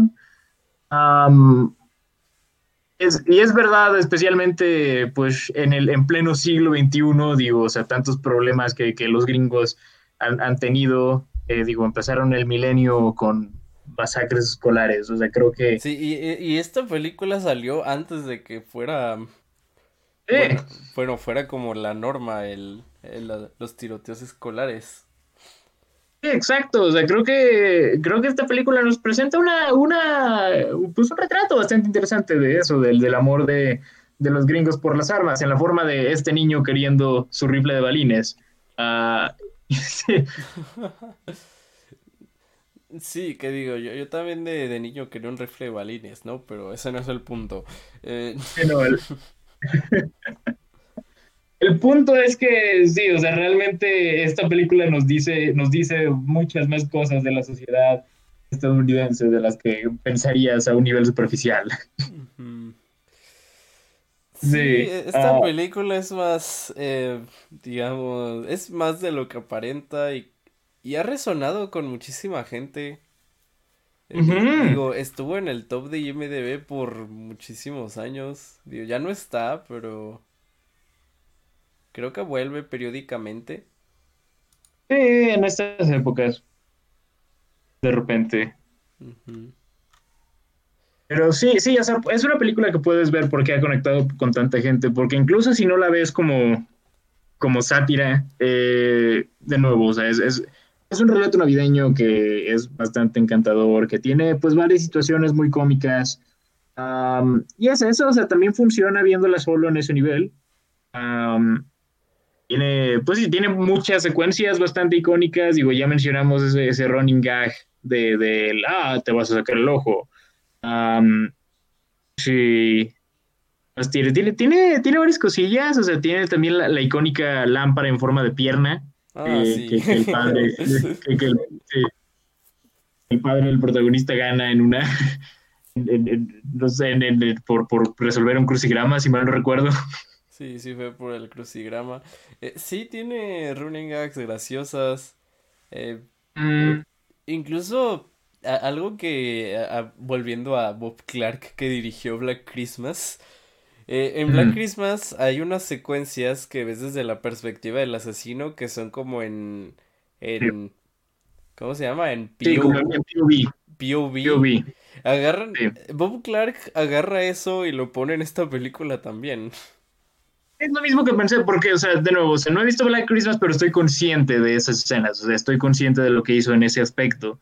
y es verdad, especialmente pues en el en pleno siglo XXI, digo, o sea, tantos problemas que, los gringos han, tenido, eh, digo, empezaron el milenio con masacres escolares, o sea, creo que... Sí, y, esta película salió antes de que fuera... Bueno, fuera como la norma el, los tiroteos escolares. Sí, exacto. O sea, creo que creo que esta película nos presenta una, una pues un retrato bastante interesante de eso, del, del amor de, los gringos por las armas, en la forma de este niño queriendo su rifle de balines. Ah, sí. que digo, yo, yo también de, niño quería un rifle de balines, ¿no? Pero ese no es el punto. Eh... el punto es que sí, o sea, realmente esta película nos dice, nos dice muchas más cosas de la sociedad estadounidense de las que pensarías a un nivel superficial. Sí, esta ah. película es más, eh, digamos, es más de lo que aparenta y, y ha resonado con muchísima gente. Eh, digo, estuvo en el top de IMDB por muchísimos años. Digo, ya no está, pero creo que vuelve periódicamente. Sí, en estas épocas. De repente. Pero sí, sí, o sea, es una película que puedes ver porque ha conectado con tanta gente, porque incluso si no la ves como, como sátira, eh, de nuevo, o sea, es es un relato navideño que es bastante encantador, que tiene pues varias situaciones muy cómicas. y es eso, o sea, también funciona viéndola solo en ese nivel. Tiene, pues sí, tiene muchas secuencias bastante icónicas. Digo, ya mencionamos ese, ese running gag de, de, ah, te vas a sacar el ojo. sí. Pues tiene, tiene, tiene, tiene, varias cosillas, o sea, tiene también la icónica lámpara en forma de pierna, Ah, que, el padre, el padre del protagonista gana en una, no sé, por, resolver un crucigrama, si mal no recuerdo. Sí, sí fue por el crucigrama. Eh, sí tiene running gags graciosas. Eh, mm. Incluso algo que, volviendo a Bob Clark que dirigió Black Christmas, eh, en Black Christmas hay unas secuencias que ves desde la perspectiva del asesino que son como en... en ¿Cómo se llama? En POV. POV. Agarran... Bob Clark agarra eso y lo pone en esta película también. Es lo mismo que pensé, porque, o sea, de nuevo, o sea, no he visto Black Christmas, pero estoy consciente de esas escenas, o sea, estoy consciente de lo que hizo en ese aspecto.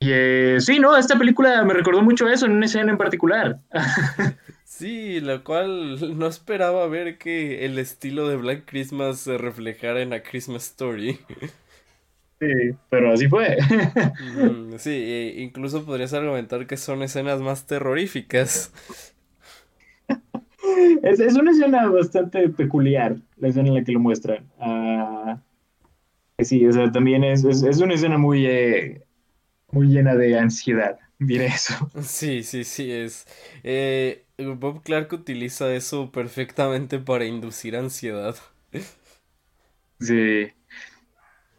Y eh, sí, no, esta película me recordó mucho eso en una escena en particular. Sí, lo cual no esperaba ver que el estilo de Black Christmas se reflejara en A Christmas Story. Sí, pero así fue. sí, e incluso podrías argumentar que son escenas más terroríficas. Es, una escena bastante peculiar, la escena en la que lo muestran. Uh, sí, o sea, también es, es, una escena muy, eh, muy llena de ansiedad, diré eso. Sí, sí, sí, es. Eh, Bob Clark utiliza eso perfectamente para inducir ansiedad. Sí,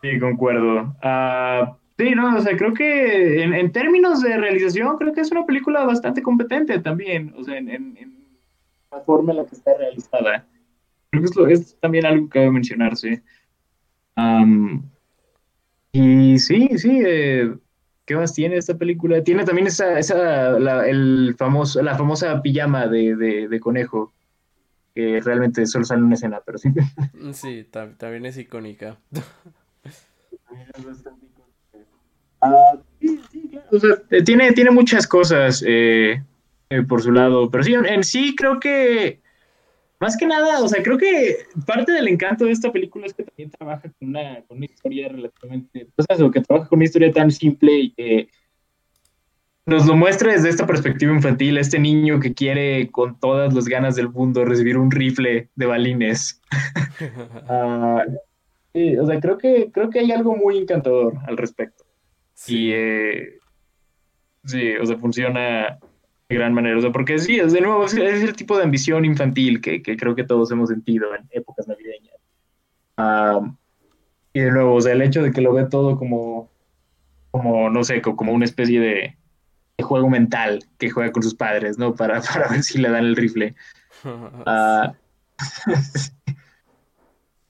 sí, concuerdo. Ah, sí, no, o sea, creo que en, términos de realización, creo que es una película bastante competente también, o sea, en, la forma en la que está realizada. Creo que es, también algo que debe mencionarse. y sí, sí, eh, ¿Qué más tiene esta película? Tiene también esa, esa la, el famoso, la famosa pijama de, de, conejo, que realmente solo sale en una escena, pero sí. Sí, también es icónica. Ah, sí, sí, claro. O sea, eh, tiene, tiene muchas cosas eh, eh, por su lado, pero sí, en sí creo que más que nada, o sea, creo que parte del encanto de esta película es que también trabaja con una, con una historia relativamente, pues eso, que trabaja con una historia tan simple y que nos lo muestra desde esta perspectiva infantil, este niño que quiere con todas las ganas del mundo recibir un rifle de balines. Ah, sí, o sea, creo que, creo que hay algo muy encantador al respecto. Sí. Y eh, sí, o sea, funciona, gran manera. O sea, porque sí, es de nuevo, es, el tipo de ambición infantil que, creo que todos hemos sentido en épocas navideñas. y de nuevo, o sea, el hecho de que lo ve todo como, como no sé, como una especie de, juego mental que juega con sus padres, ¿no? Para, para ver si le dan el rifle. Uh,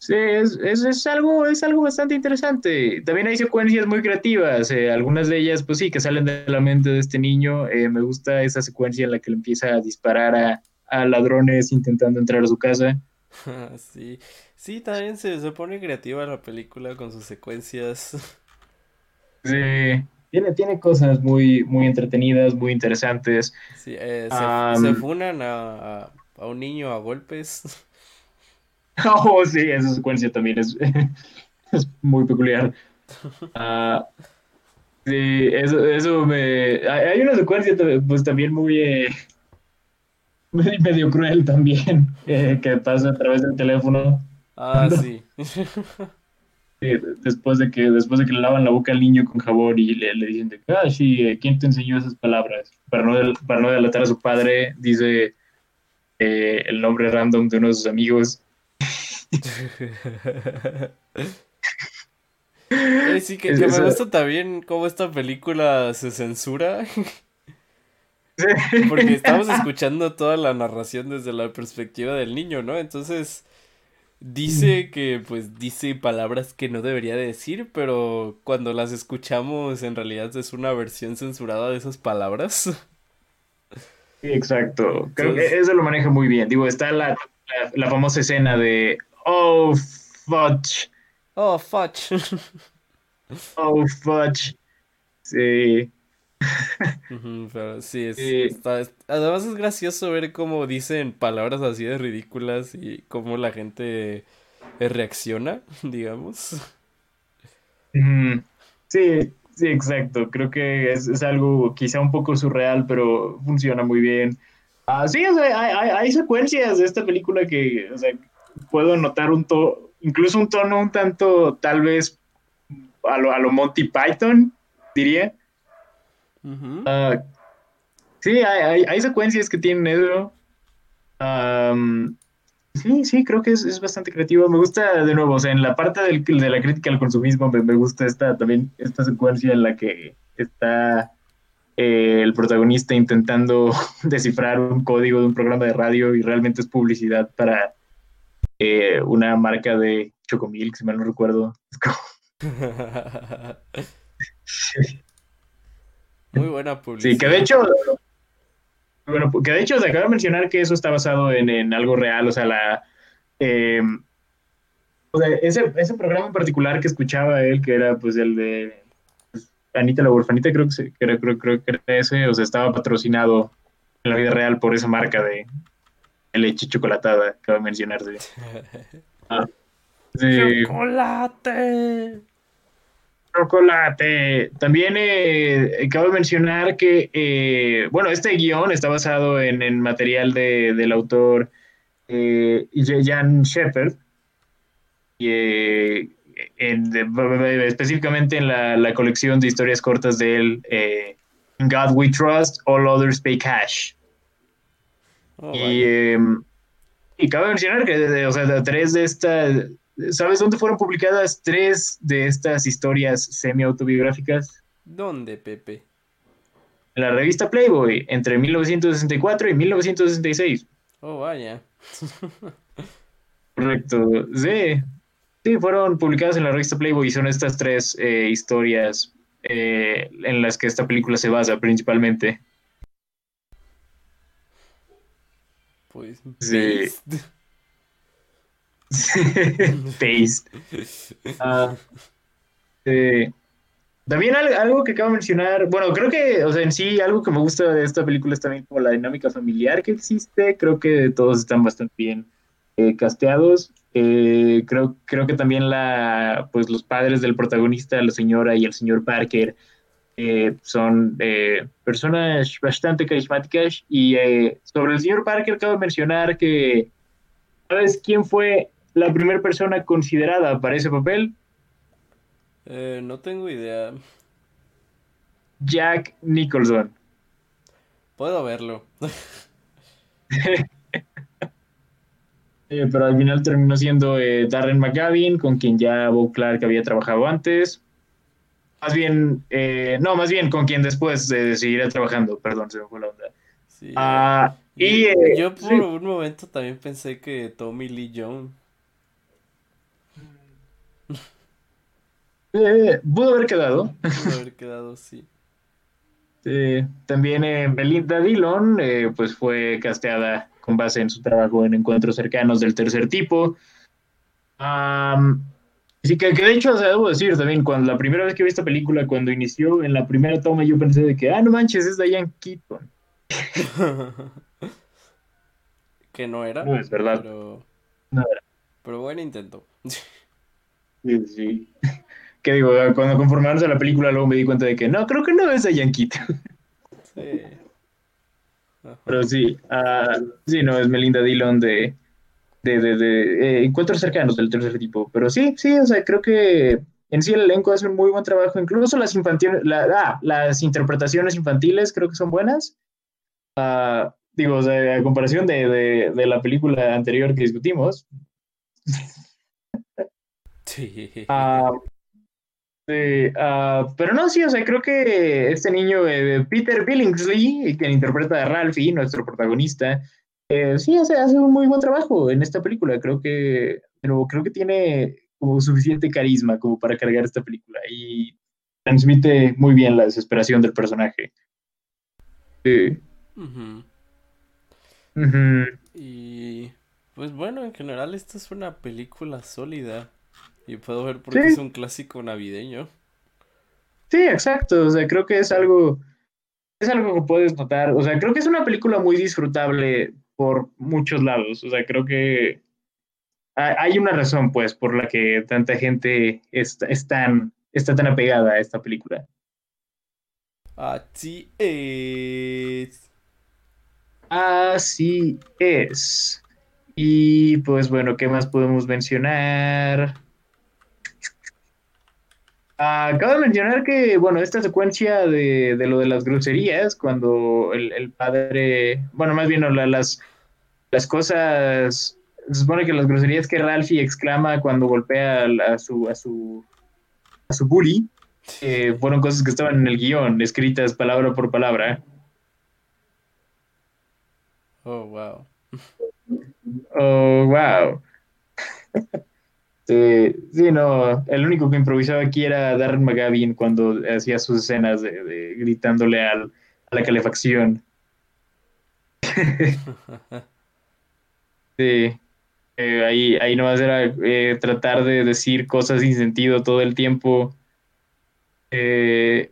Sí, es, es, algo, es algo bastante interesante. También hay secuencias muy creativas, eh, algunas de ellas, pues sí, que salen de la mente de este niño. Eh, me gusta esa secuencia en la que le empieza a disparar a, a ladrones intentando entrar a su casa. sí, sí, también se, se pone creativa la película con sus secuencias. Sí, tiene, tiene cosas muy, muy entretenidas, muy interesantes. Sí, eh, se, funan a, a un niño a golpes. Oh, sí, esa secuencia también es, es muy peculiar. Uh, sí, eso, eso me... Hay una secuencia pues también muy... Eh, medio cruel también, eh, que pasa a través del teléfono. Ah, sí. después de que después de que le lavan la boca al niño con jabón y le, le dicen de ah, sí, eh, ¿quién te enseñó esas palabras? Para no, para no delatar a su padre, dice eh, el nombre random de uno de sus amigos. Sí, que, me gusta también cómo esta película se censura. Porque estamos escuchando toda la narración desde la perspectiva del niño, ¿no? Entonces, dice que pues dice palabras que no debería decir, pero cuando las escuchamos en realidad es una versión censurada de esas palabras. Sí, exacto. Creo que eso lo maneja muy bien. Digo, está la, la, famosa escena de Oh, fudge. Oh, fudge. oh, fudge. Sí pero sí, además es gracioso ver cómo dicen palabras así de ridículas y cómo la gente eh, reacciona, digamos. Sí, sí, exacto. Creo que es, algo quizá un poco surreal, pero funciona muy bien. Ah, sí, hay, secuencias de esta película que puedo notar un tono, incluso un tono un tanto, tal vez, a lo, a lo Monty Python, diría Ah, sí, hay, secuencias que tienen eso. sí, sí, creo que es, bastante creativo. Me gusta, de nuevo, o sea, en la parte del, de la crítica al consumismo, me, gusta esta también esta secuencia en la que está eh, el protagonista intentando descifrar un código de un programa de radio y realmente es publicidad para eh, una marca de Chocomilk, si mal no recuerdo. Muy buena publicidad. Sí, que de hecho, bueno, que de hecho se acaba de mencionar que eso está basado en, algo real, o sea, la... Em, o sea, ese, ese, programa en particular que escuchaba él, que era pues el de pues, Anita la Orfanita, creo que, creo, creo, creo, que era ese, o sea, estaba patrocinado en la vida real por esa marca de leche chocolatada de mencionarse. Ah, sí. ¡Chocolate! Chocolate. También eh, acabo de mencionar que, eh, bueno, este guion está basado en, en material de, del autor eh, Jan Shepard, y, eh, específicamente en la, la, colección de historias cortas de él, In God We Trust, All Others Pay Cash. Oh, y, em, y cabe mencionar que, o sea, tres de estas ¿Sabes dónde fueron publicadas tres de estas historias semi-autobiográficas? ¿Dónde, Pepe? En la revista Playboy, entre 1964 y 1966. Oh, vaya. Correcto, sí. Sí, fueron publicadas en la revista Playboy y son estas tres eh, historias eh, en las que esta película se basa principalmente. Pues, sí. Taste. Ah, también algo que acabo de mencionar, bueno, creo que, o sea, en sí, algo que me gusta de esta película es también como la dinámica familiar que existe. Creo que todos están bastante bien eh, casteados. Eh, creo, creo que también la, pues los padres del protagonista, la señora y el señor Parker, eh, son personas bastante carismáticas. Y sobre el señor Parker, acabo de mencionar que, ¿sabes quién fue la primera persona considerada para ese papel? Eh, no tengo idea. Jack Nicholson. Puedo verlo. Eh, pero al final terminó siendo eh, Darren McGavin, con quien ya Bob Clark había trabajado antes. Más bien, no, más bien con quien después seguirá trabajando. Perdón, se me fue la onda. Ah, y, yo por un momento también pensé que Tommy Lee Jones. Eh, pudo haber quedado. Pudo haber quedado, sí. también eh, Belinda Dillon, eh, pues fue casteada con base en su trabajo en encuentros cercanos del tercer tipo. Sí, que, de hecho, debo decir también, cuando la primera vez que vi esta película, cuando inició en la primera toma, yo pensé de que, ah, no manches, es Diane Keaton. que no era. No, es verdad. Pero, no era. pero buen intento. sí, sí que digo, cuando conformamos a la película, luego me di cuenta de que no, creo que no es a Yankito. Sí. Pero sí, uh, sí, no, es Melinda Dillon de, de, de, de eh, encuentros cercanos del tercer tipo. Pero sí, sí, o sea, creo que en sí el elenco hace un muy buen trabajo. Incluso las infantiles, la, ah, las interpretaciones infantiles creo que son buenas. Uh, digo, o sea, a comparación de, de, de, la película anterior que discutimos. Sí. Uh, Sí, uh, pero no, sí, o sea, creo que este niño, eh, Peter Billingsley, que interpreta a Ralphie, nuestro protagonista, eh, sí, hace, hace un muy buen trabajo en esta película. Creo que, pero creo que tiene como suficiente carisma como para cargar esta película y transmite muy bien la desesperación del personaje. Sí. Uh -huh. Uh -huh. Y pues bueno, en general esta es una película sólida. Y puedo ver por qué sí. es un clásico navideño. Sí, exacto. O sea, creo que es algo. Es algo que puedes notar. O sea, creo que es una película muy disfrutable por muchos lados. O sea, creo que hay una razón, pues, por la que tanta gente está, es tan, está tan apegada a esta película. Así es. Así es. Y pues bueno, ¿qué más podemos mencionar? Acabo de mencionar que, bueno, esta secuencia de, de lo de las groserías, cuando el, el padre, bueno, más bien no, la, las, las cosas, se supone que las groserías que Ralphie exclama cuando golpea a, a su, a su, a su bully, eh, fueron cosas que estaban en el guion, escritas palabra por palabra. Oh, wow. Oh, wow. Sí, sí, no, el único que improvisaba aquí era Darren McGavin cuando hacía sus escenas gritándole al, a la calefacción. sí, eh, ahí, ahí nomás era eh, tratar de decir cosas sin sentido todo el tiempo. Eh,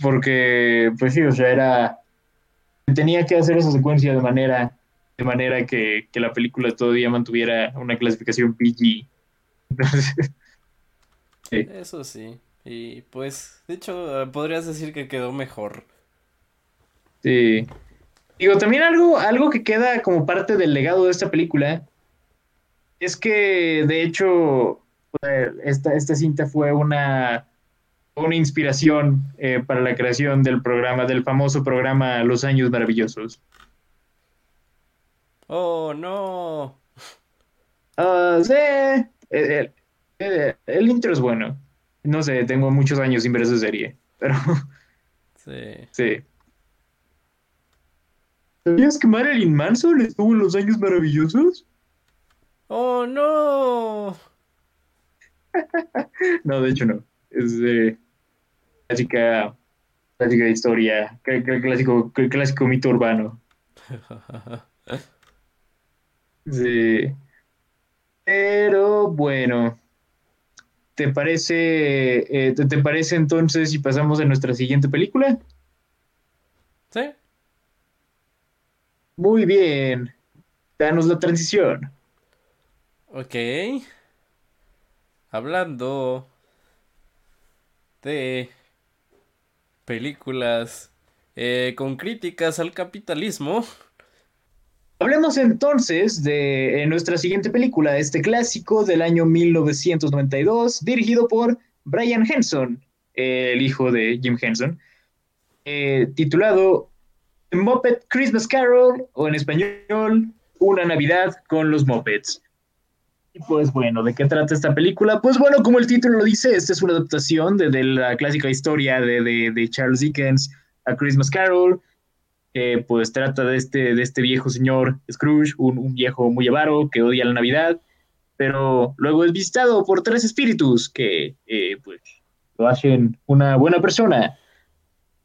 porque, pues sí, o sea, era. Tenía que hacer esa secuencia de manera de manera que, que, la película todavía mantuviera una clasificación PG. sí. Eso sí. Y pues, de hecho, podrías decir que quedó mejor. Sí. Digo, también algo, algo que queda como parte del legado de esta película es que, de hecho, esta, esta cinta fue una, una inspiración eh, para la creación del programa, del famoso programa Los Años Maravillosos. Oh, no. Uh, sí. El, el, el, intro es bueno. No sé, tengo muchos años sin ver esa serie, pero... Sí. Sí. ¿Sabías que Marilyn Manson estuvo en los años maravillosos? Oh, no. no, de hecho no. Es de eh, clásica, clásica historia, clásico, clásico mito urbano. Sí. Pero bueno, ¿te parece, eh, te, ¿te, parece entonces si pasamos a nuestra siguiente película? Sí. Muy bien. Danos la transición. Ok. Hablando de películas eh, con críticas al capitalismo. Hablemos entonces de nuestra siguiente película, este clásico del año 1992, dirigido por Brian Henson, el hijo de Jim Henson, eh, titulado Muppet Christmas Carol, o en español, Una Navidad con los Muppets. Y pues bueno, ¿de qué trata esta película? Pues bueno, como el título lo dice, esta es una adaptación de, de la clásica historia de, de, de Charles Dickens, A Christmas Carol, eh, pues trata de este, de este viejo señor Scrooge, un, un, viejo muy avaro que odia la Navidad, pero luego es visitado por tres espíritus que eh, pues lo hacen una buena persona.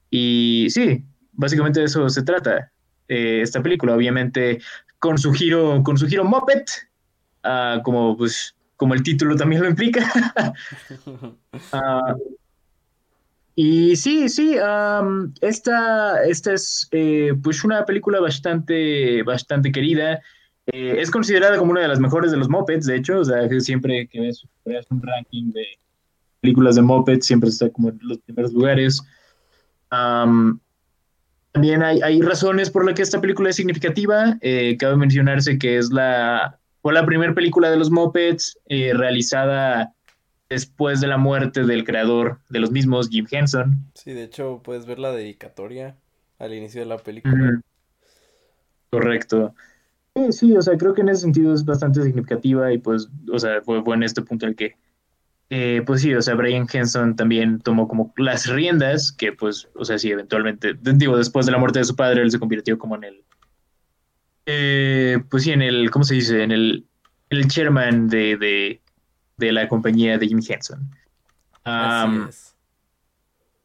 Y sí, básicamente de eso se trata eh, esta película, obviamente con su giro, con su giro Muppet, uh, como pues como el título también lo implica. uh, y sí, sí, esta, esta es eh, pues una película bastante, bastante querida. Eh, es considerada como una de las mejores de los Muppets, de hecho, siempre que ves, ves un ranking de películas de Muppets, siempre está como en los primeros lugares. Um, también hay, hay razones por las que esta película es significativa. Eh, cabe mencionarse que es la, fue la primera película de los eh, realizada después de la muerte del creador de los mismos, Jim Henson. Sí, de hecho puedes ver la dedicatoria al inicio de la película. Correcto. Sí, sí, o sea, creo que en ese sentido es bastante significativa y pues, o sea, fue, fue en este punto el que, eh, pues sí, o sea, Brian Henson también tomó como las riendas, que pues, o sea, sí, eventualmente, digo, después de la muerte de su padre, él se convirtió como en el, eh, pues sí, en el, ¿cómo se dice? En el, el chairman de, de, de la compañía de Jim Henson. Así es.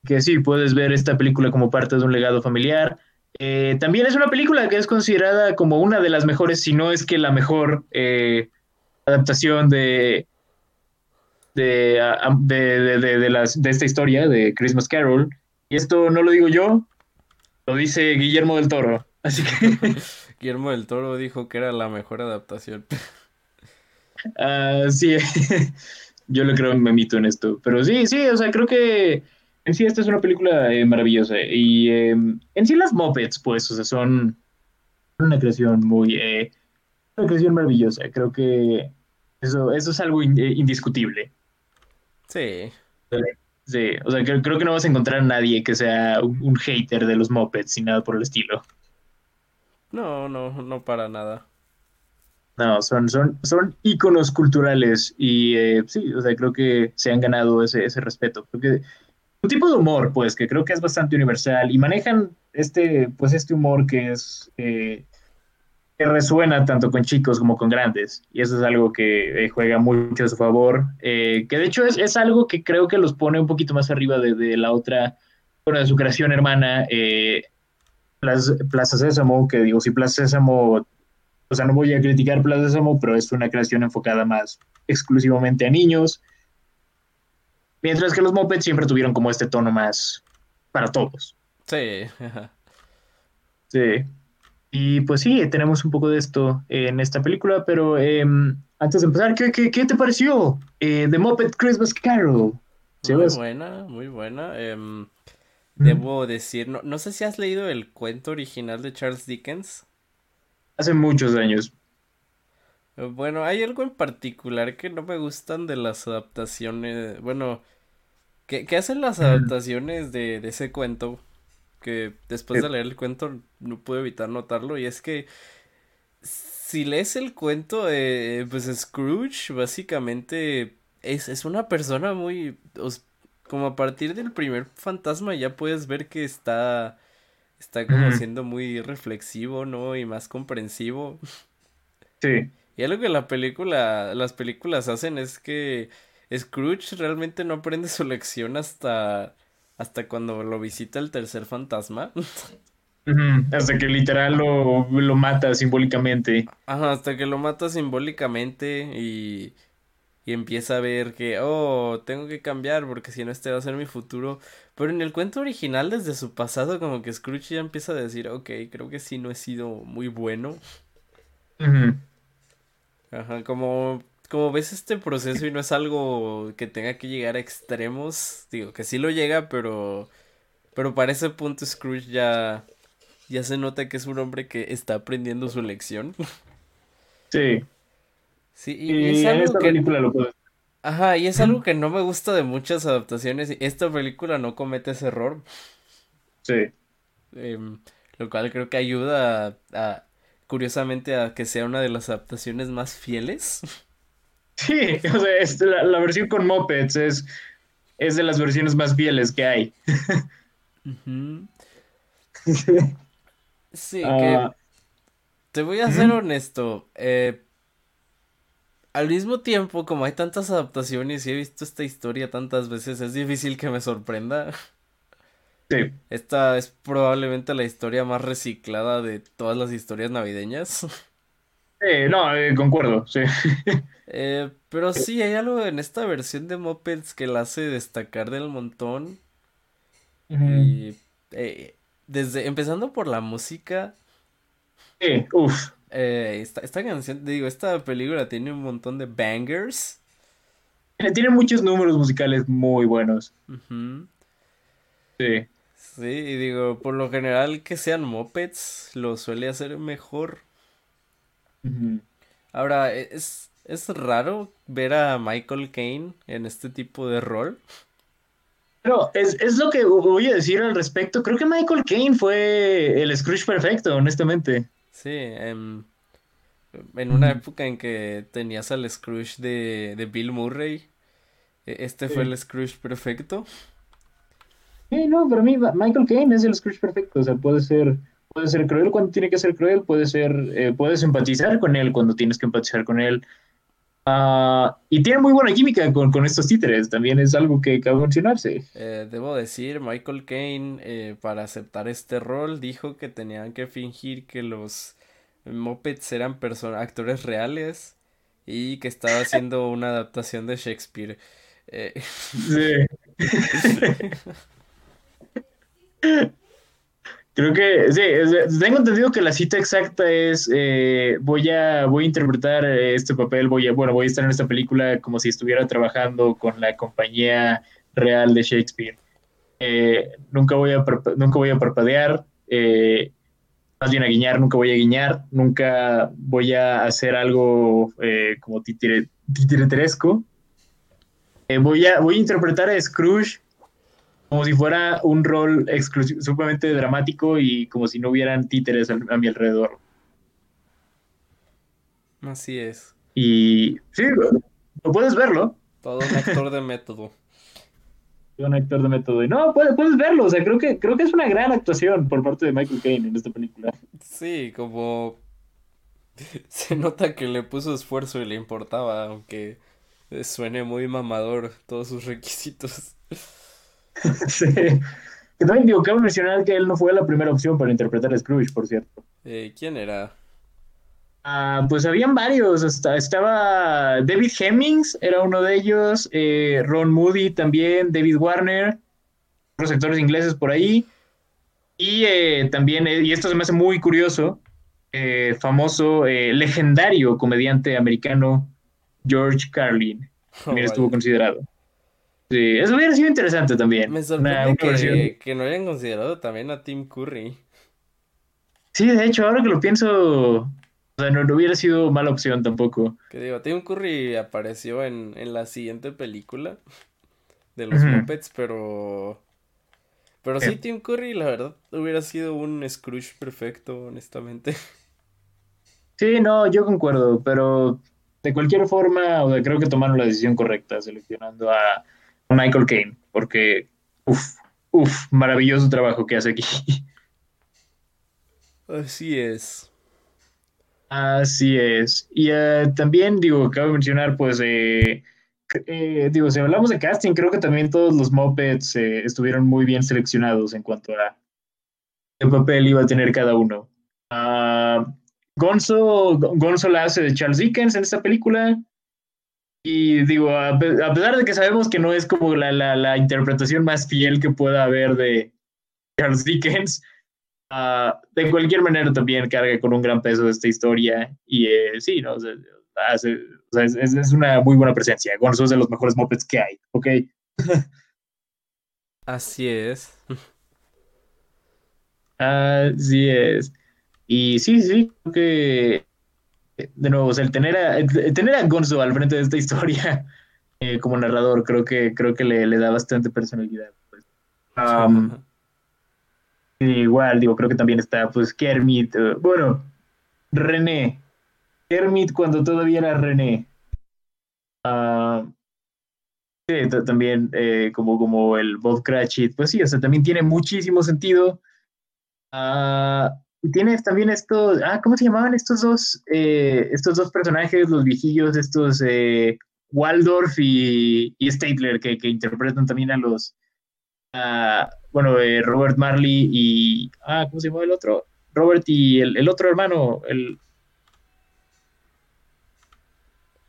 Que sí, puedes ver esta película como parte de un legado familiar eh, también es una película que es considerada como una de las mejores, si no es que la mejor eh, adaptación de de, de, esta historia de Christmas Carol. Y esto no lo digo yo, lo dice Guillermo del Toro. Así que. Guillermo del Toro dijo que era la mejor adaptación. Ah, sí, yo le creo, me mito en esto. Pero sí, sí, o sea, creo que en sí esta es una película eh, maravillosa. Y em, en sí las Muppets, pues, o sea, son una creación muy, eh, una creación maravillosa. Creo que eso, eso es algo eh, indiscutible. Sí. Sí, o sea, creo, creo, que no vas a encontrar a nadie que sea un, hater de los Muppets y nada por el estilo. No, no, no para nada. No, son, son, son íconos culturales y sí, o sea, creo que se han ganado ese, ese respeto. Un tipo de humor, pues, que creo que es bastante universal y manejan este, pues, este humor que es, eh, que resuena tanto con chicos como con grandes y eso es algo que eh, juega mucho a su favor, eh, que de hecho es, es, algo que creo que los pone un poquito más arriba de, de la otra, bueno, de su creación hermana, Plaza, Plaza Sésamo, que digo, si Plaza Sésamo, o sea, no voy a criticar Plaza Sésamo, pero es una creación enfocada más exclusivamente a niños, Mientras que los Muppets siempre tuvieron como este tono más para todos. Sí. sí. Y pues sí, tenemos un poco de esto en esta película, pero em, antes de empezar, ¿qué, qué, te pareció eh, The Muppet Christmas Carol? muy buena, muy buena. Em, debo decir, no, no sé si has leído el cuento original de Charles Dickens. Hace muchos años. Bueno, hay algo en particular que no me gustan de las adaptaciones. Bueno, ¿qué, hacen las adaptaciones de, ese cuento? Que después de leer el cuento no puedo evitar notarlo. Y es que si lees el cuento, de pues Scrooge básicamente es, es una persona muy... como a partir del primer fantasma ya puedes ver que está... Está como siendo muy reflexivo, ¿no? Y más comprensivo. Sí. Y algo que la película, las películas hacen es que Scrooge realmente no aprende su lección hasta, hasta cuando lo visita el tercer fantasma. Hasta que literal lo, lo, mata simbólicamente. Ajá, hasta que lo mata simbólicamente y, y empieza a ver que, oh, tengo que cambiar porque si no este va a ser mi futuro. Pero en el cuento original, desde su pasado, como que Scrooge ya empieza a decir, ok, creo que sí no he sido muy bueno. Ajá, como, como ves este proceso y no es algo que tenga que llegar a extremos, digo que sí lo llega, pero, pero para ese punto Scrooge ya, ya se nota que es un hombre que está aprendiendo su lección. Sí. Sí, y, es algo que... Ajá, y es algo que no me gusta de muchas adaptaciones. Esta película no comete ese error. Sí. Em, lo cual creo que ayuda a, curiosamente a que sea una de las adaptaciones más fieles. Sí, o sea, este, la, versión con mopeds es, es de las versiones más fieles que hay. sí, que ah. te voy a ser honesto. Eh, al mismo tiempo, como hay tantas adaptaciones y he visto esta historia tantas veces, es difícil que me sorprenda. Sí. Esta es probablemente la historia más reciclada de todas las historias navideñas. Sí, no, eh, concuerdo, sí. Eh, pero sí, hay algo en esta versión de Muppets que la hace destacar del montón. Y eh, desde, empezando por la música. Sí, uff. Esta, esta, canción, digo, esta película tiene un montón de bangers. Tiene muchos números musicales muy buenos. Sí. Sí, y digo, por lo general que sean mopeds lo suele hacer mejor. Ahora, e, es, es raro ver a Michael Caine en este tipo de rol. Pero es, es, lo que voy a decir al respecto. Creo que Michael Caine fue el Scrooge perfecto, honestamente. Sí, en, en una época en que tenías al Scrooge de, de Bill Murray, e, este fue el Scrooge perfecto. Sí, no, para mí Michael Caine es el Scrooge perfecto. O sea, puede ser, puede ser cruel cuando tiene que ser cruel, puede ser, eh, puedes empatizar con él cuando tienes que empatizar con él. Ah, y tiene muy buena química con, con, estos títeres, también es algo que cabe mencionarse. Eh, debo decir, Michael Caine, eh, para aceptar este rol, dijo que tenían que fingir que los Muppets eran actores reales y que estaba haciendo una adaptación de Shakespeare. Sí. Creo que, sí, tengo entendido que la cita exacta es, eh, voy, a, voy a interpretar este papel, voy a, bueno, voy a estar en esta película como si estuviera trabajando con la compañía real de Shakespeare. Eh, nunca, voy a, nunca voy a parpadear, eh, más bien a guiñar, nunca voy a guiñar, nunca voy a hacer algo como titireteresco. voy, a, voy a interpretar a Scrooge como si fuera un rol exclusivamente dramático y como si no hubieran títeres a, mi alrededor. Así es. Y sí, lo puedes verlo. Todo un actor de método. un actor de método. Y no, puedes, puedes verlo. O sea, creo que, creo que es una gran actuación por parte de Michael Caine en esta película. Sí, como se nota que le puso esfuerzo y le importaba, aunque suene muy mamador todos sus requisitos. sí. Que también digo, cabe mencionar que él no fue la primera opción para interpretar a Scrooge, por cierto. Eh, ¿Quién era? Ah, pues habían varios. Hasta, estaba David Hemmings, era uno de ellos. Eh, Ron Moody también. David Warner. Los actores ingleses por ahí. Y eh, también, y esto se me hace muy curioso, famoso, legendario comediante americano George Carlin. También oh, estuvo considerado. Sí, eso hubiera sido interesante también. Me sorprende que, que, no hayan considerado también a Tim Curry. Sí, de hecho, ahora que lo pienso, o sea, no, hubiera sido mala opción tampoco. Que digo, Tim Curry apareció en, en la siguiente película de los Muppets, pero... Pero sí, Tim Curry, la verdad, hubiera sido un Scrooge perfecto, honestamente. Sí, no, yo concuerdo, pero de cualquier forma, o creo que tomaron la decisión correcta seleccionando a Michael Caine, porque, uff, uff, maravilloso trabajo que hace aquí. Así es. Así es. Y eh, también, digo, cabe mencionar, pues, eh, eh, digo, si hablamos de casting, creo que también todos los Muppets estuvieron muy bien seleccionados en cuanto a qué papel iba a tener cada uno. Uh, Gonzo, Gonzo la hace de Charles Dickens en esta película. Y digo, a, pesar de que sabemos que no es como la, la, interpretación más fiel que pueda haber de Charles Dickens, ah, de cualquier manera también carga con un gran peso esta historia. Y eh, sí, ¿no? es, es, una muy buena presencia. Gonzo es de los mejores mopeds que hay, ¿ok? Así es. Así es. Y sí, sí, creo que de nuevo, el tener a, tener a Gonzo al frente de esta historia eh, como narrador, creo que, creo que le, le da bastante personalidad. Pues. igual, digo, creo que también está, pues, Kermit, eh, bueno, René, Kermit cuando todavía era René. sí, también eh, como, como el Bob Cratchit, pues sí, o sea, también tiene muchísimo sentido. Uh, y tienes también estos, ah, ¿cómo se llamaban estos dos, eh, estos dos personajes, los viejillos, estos eh, Waldorf y, y Statler, que, que, interpretan también a los, bueno, eh, Robert Marley y, ah, ¿cómo se llama el otro? Robert y el, el otro hermano, el...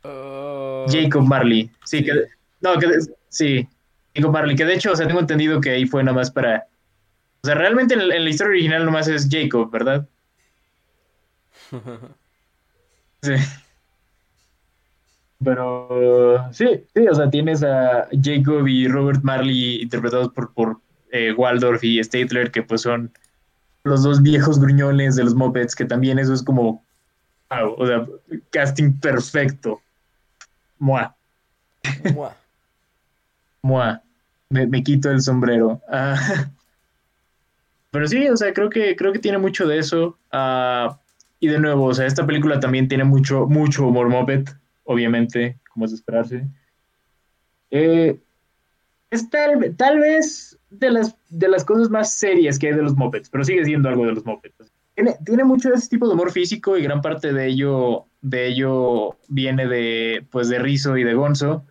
Oh. Jacob Marley, sí, que, no, que, sí, Jacob Marley, que de hecho, o sea, tengo entendido que ahí fue nada más para o sea, realmente en, la historia original nomás es Jacob, ¿verdad? Sí. Pero sí, sí, o sea, tienes a Jacob y Robert Marley interpretados por, por eh, Waldorf y Statler, que pues son los dos viejos gruñones de los Muppets, que también eso es como, o sea, casting perfecto. Mua. Mua. Mua. Me, quito el sombrero. Ah. Pero sí, o sea, creo que, creo que tiene mucho de eso. Ah, y de nuevo, o sea, esta película también tiene mucho, mucho humor Muppet, obviamente, como es de esperarse. Eh, es tal, tal vez de las, de las cosas más serias que hay de los Muppets, pero sigue siendo algo de los Muppets. Tiene, tiene mucho de ese tipo de humor físico y gran parte de ello, de ello viene de, pues, de Rizzo y de Gonzo.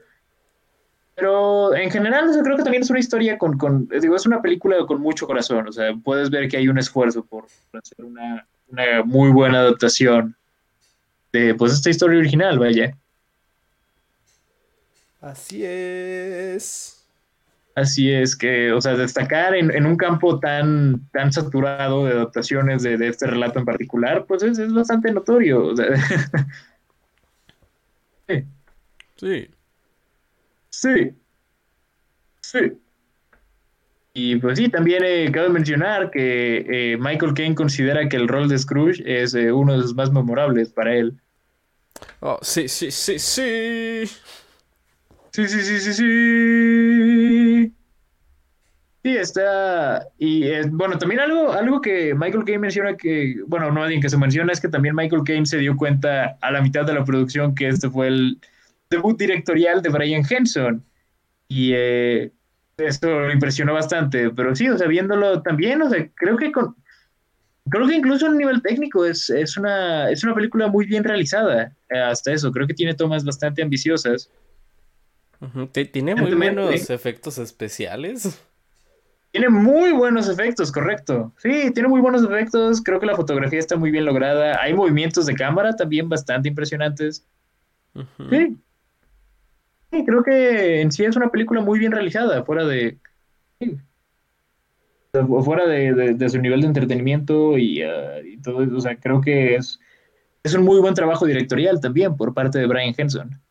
Pero en general, creo que también es una historia con, con, digo, es una película con mucho corazón. O sea, puedes ver que hay un esfuerzo por, hacer una, una, muy buena adaptación de, pues, esta historia original, vaya. Así es. Así es que, o sea, destacar en, un campo tan, tan saturado de adaptaciones de, este relato en particular, pues es, bastante notorio. sí. Sí. Sí. Sí. Y pues sí, también eh, cabe mencionar que eh, Michael Caine considera que el rol de Scrooge es eh, uno de los más memorables para él. Oh, sí, sí, sí, sí. Sí, sí, sí, sí, sí. Sí, está. Y eh, bueno, también algo, algo que Michael Caine menciona que, bueno, no alguien que se menciona es que también Michael Caine se dio cuenta a la mitad de la producción que este fue el debut directorial de Brian Henson. Y eh, esto lo impresionó bastante. Pero sí, o sea, viéndolo también, o sea, creo que con. Creo que incluso a nivel técnico es, es, una, es una película muy bien realizada. Eh, hasta eso, creo que tiene tomas bastante ambiciosas. Tiene muy buenos efectos especiales. Tiene muy buenos efectos, correcto. Sí, tiene muy buenos efectos. Creo que la fotografía está muy bien lograda. Hay movimientos de cámara también bastante impresionantes. Sí. Sí, creo que en sí es una película muy bien realizada, fuera de. Fuera de, su nivel de entretenimiento y, uh, y, todo eso. O sea, creo que es, es un muy buen trabajo directorial también por parte de Brian Henson.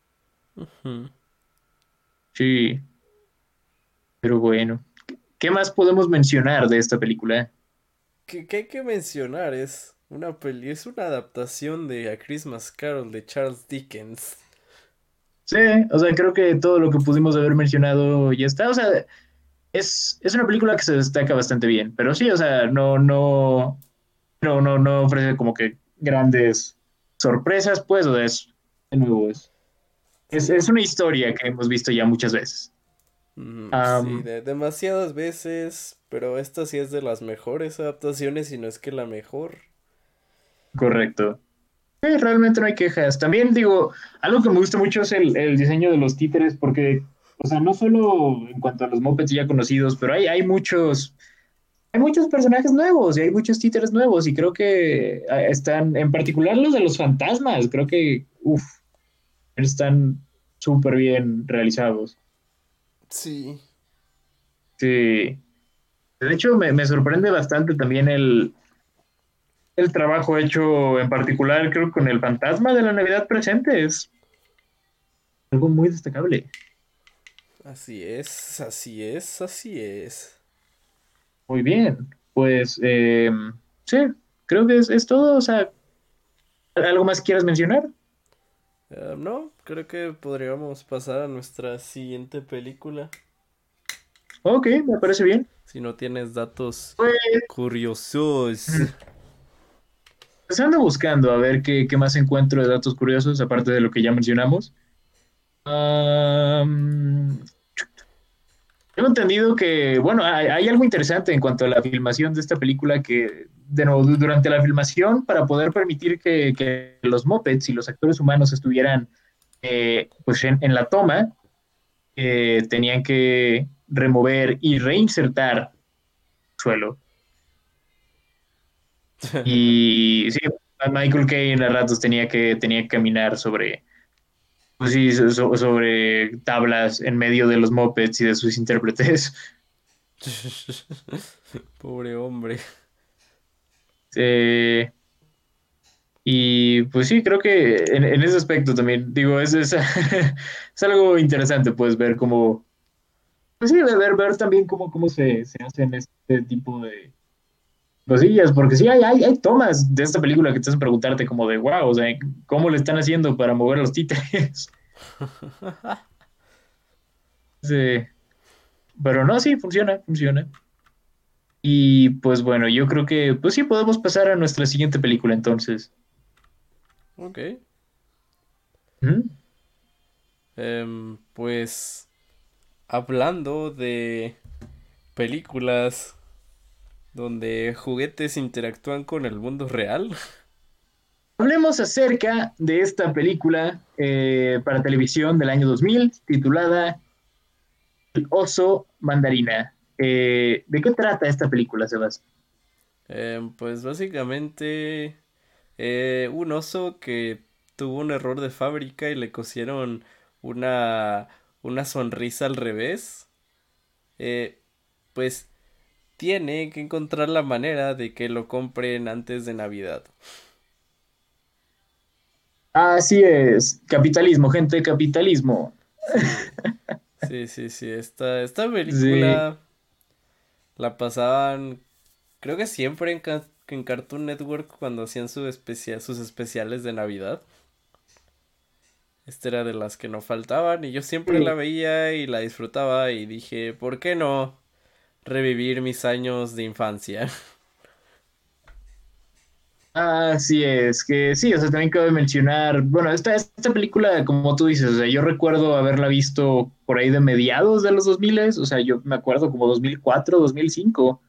Sí. Pero bueno. ¿Qué más podemos mencionar de esta película? ¿Qué, hay que mencionar? Es una peli, es una adaptación de A Christmas Carol de Charles Dickens. Sí, o sea, creo que todo lo que pudimos haber mencionado ya está. O sea, es, es una película que se destaca bastante bien. Pero sí, o sea, no, no, no, no, no ofrece como que grandes sorpresas, pues, o sea, es, de nuevo, es es, una historia que hemos visto ya muchas veces. Mm, sí, de demasiadas veces, pero esta sí es de las mejores adaptaciones y no es que la mejor. Correcto. Realmente no hay quejas. También digo, algo que me gusta mucho es el, diseño de los títeres, porque, o sea, no solo en cuanto a los mopeds ya conocidos, pero hay, hay muchos, hay muchos personajes nuevos y hay muchos títeres nuevos y creo que ah, están, en particular los de los fantasmas, creo que, uff, están súper bien realizados. Sí. Sí. De hecho, me, sorprende bastante también el, el trabajo hecho en particular, creo, con el fantasma de la Navidad presente. Es algo muy destacable. Así es, así es, así es. Muy bien. Pues eh, sí, creo que es, es todo. O sea, ¿algo más quieras mencionar? Eh, no, creo que podríamos pasar a nuestra siguiente película. Ok, me parece bien. Si no tienes datos pues, curiosos. Pues ando buscando a ver qué, más encuentro de datos curiosos, aparte de lo que ya mencionamos. tengo entendido que, bueno, hay, algo interesante en cuanto a la filmación de esta película que de nuevo, durante la filmación, para poder permitir que, los mopeds y los actores humanos estuvieran eh, pues en, la toma, eh, tenían que remover y reinsertar suelo. Y sí, Michael Caine a ratos tenía que, tenía que caminar sobre, pues sí, sobre tablas en medio de los mopeds y de sus intérpretes. Pobre hombre. Eh, y pues sí, creo que en, ese aspecto también, digo, es, es, algo interesante, pues ver cómo, pues sí, ver, ver también cómo, cómo se, se hacen este tipo de cosillas, porque sí hay, hay, hay tomas de esta película que te hacen preguntarte como de wow, o sea, ¿cómo le están haciendo para mover los títeres? sí. Pero no, sí, funciona, funciona. Y pues bueno, yo creo que pues sí podemos pasar a nuestra siguiente película entonces. Ok. Em, pues hablando de películas donde juguetes interactúan con el mundo real. Hablemos acerca de esta película eh, para televisión del año 2000 titulada El oso mandarina. Eh, ¿De qué trata esta película, Sebas? Em, pues básicamente eh, un oso que tuvo un error de fábrica y le cosieron una, una sonrisa al revés. pues tiene que encontrar la manera de que lo compren antes de Navidad. Así es, capitalismo, gente, capitalismo. Sí, sí, sí, esta, esta película la pasaban, creo que siempre en, en Cartoon Network cuando hacían su sus especiales de Navidad. Esta era de las que no faltaban y yo siempre la veía y la disfrutaba y dije, ¿por qué no? Revivir mis años de infancia. Así es, que sí, o sea, también cabe mencionar, bueno, esta, esta película, como tú dices, o sea, yo recuerdo haberla visto por ahí de mediados de los 2000, o sea, yo me acuerdo como 2004, 2005.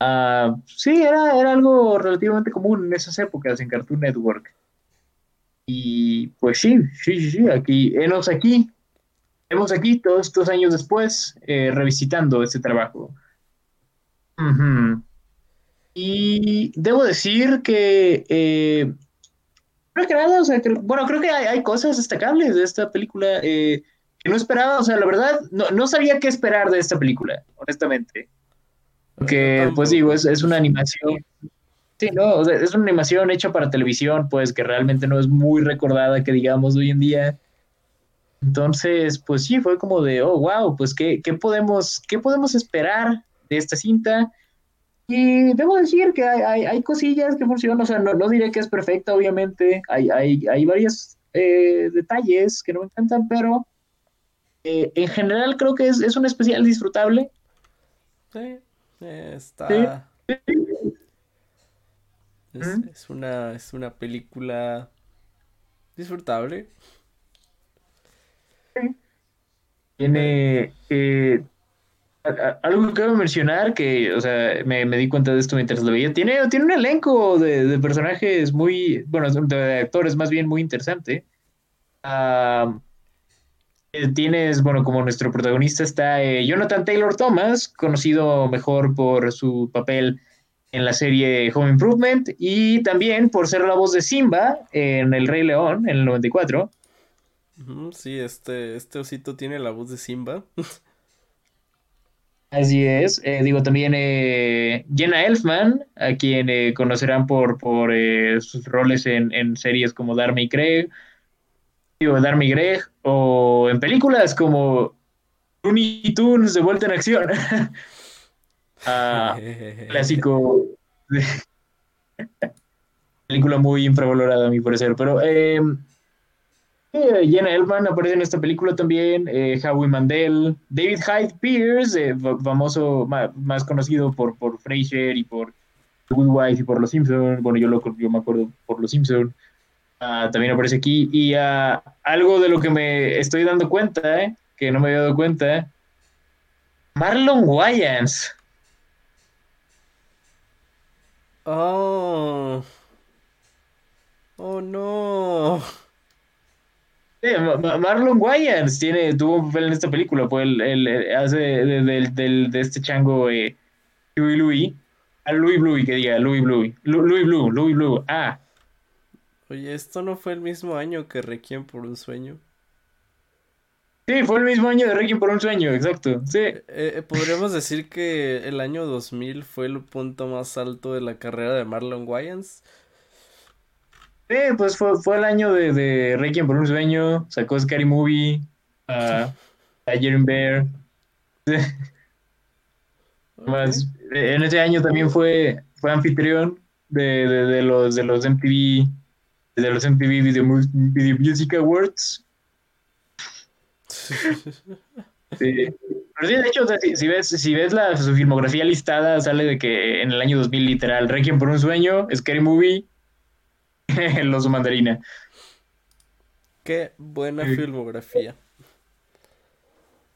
Ah, sí, era, era algo relativamente común en esas épocas en Cartoon Network. Y pues sí, sí, sí, sí, aquí, enos aquí, hemos aquí todos estos años después, eh, revisitando este trabajo. Y debo decir que, eh, creo que nada, o sea, bueno, creo que hay, cosas destacables de esta película eh, que no esperaba, o sea, la verdad, no, sabía qué esperar de esta película, honestamente. Porque, pues digo, es, es una animación. Sí, no, o sea, es una animación hecha para televisión, pues que realmente no es muy recordada, que digamos, hoy en día. Entonces, pues sí, fue como de, oh, wow, pues qué, qué podemos, qué podemos esperar de esta cinta. Y debo decir que hay, hay, cosillas que funcionan, o sea, no, no, diré que es perfecta, obviamente, hay, hay, hay varios eh, detalles que no me encantan, pero eh, en general creo que es, es, un especial disfrutable. Sí, está... Es, una, es una película disfrutable. Tiene, eh, algo que quiero mencionar, que, o sea, me, di cuenta de esto mientras lo veía, tiene, tiene un elenco de, personajes muy, bueno, de actores más bien muy interesante. Eh, tienes, bueno, como nuestro protagonista está eh, Jonathan Taylor Thomas, conocido mejor por su papel en la serie Home Improvement y también por ser la voz de Simba en El Rey León en el 94. Sí, este, este osito tiene la voz de Simba. Así es. Eh, digo, también eh, Jenna Elfman, a quien eh, conocerán por, por sus roles en, series como Darmy y Greg, digo, Darmy Greg, o en películas como Looney Tunes de vuelta en acción. Ah, clásico. película muy infravalorada a mi parecer, pero eh, Jenna Elfman aparece en esta película también, eh, Howie Mandel, David Hyde Pierce, eh, famoso, más, conocido por, por Frasier y por Good Wife y por Los Simpsons, bueno, yo, lo, yo me acuerdo por Los Simpsons, ah, también aparece aquí, y uh, algo de lo que me estoy dando cuenta, eh, que no me había dado cuenta, Marlon Wayans. Oh. Oh no. Marlon Wayans tiene, tuvo un papel en esta película, pues él, hace de, este chango eh, Louis Louis, a Louis Blue, que diga Louis Blue, Louis Blue, Louis Blue, ah. Oye, ¿esto no fue el mismo año que Requiem por un sueño? Sí, fue el mismo año de Requiem por un sueño, exacto, sí. Eh, eh, podríamos decir que el año 2000 fue el punto más alto de la carrera de Marlon Wayans. Sí, pues fue, fue el año de, de Requiem por un sueño, sacó Scary Movie, uh, Tiger Bear. Más, en ese año también fue, fue anfitrión de, de, de los, de los MTV, de los MTV Video, Video Music Awards. Sí. Pero sí, de hecho, o sea, si, si, ves, si ves la, su filmografía listada, sale de que en el año 2000, literal, Requiem por un sueño, Scary Movie, El oso mandarina. Qué buena sí. filmografía.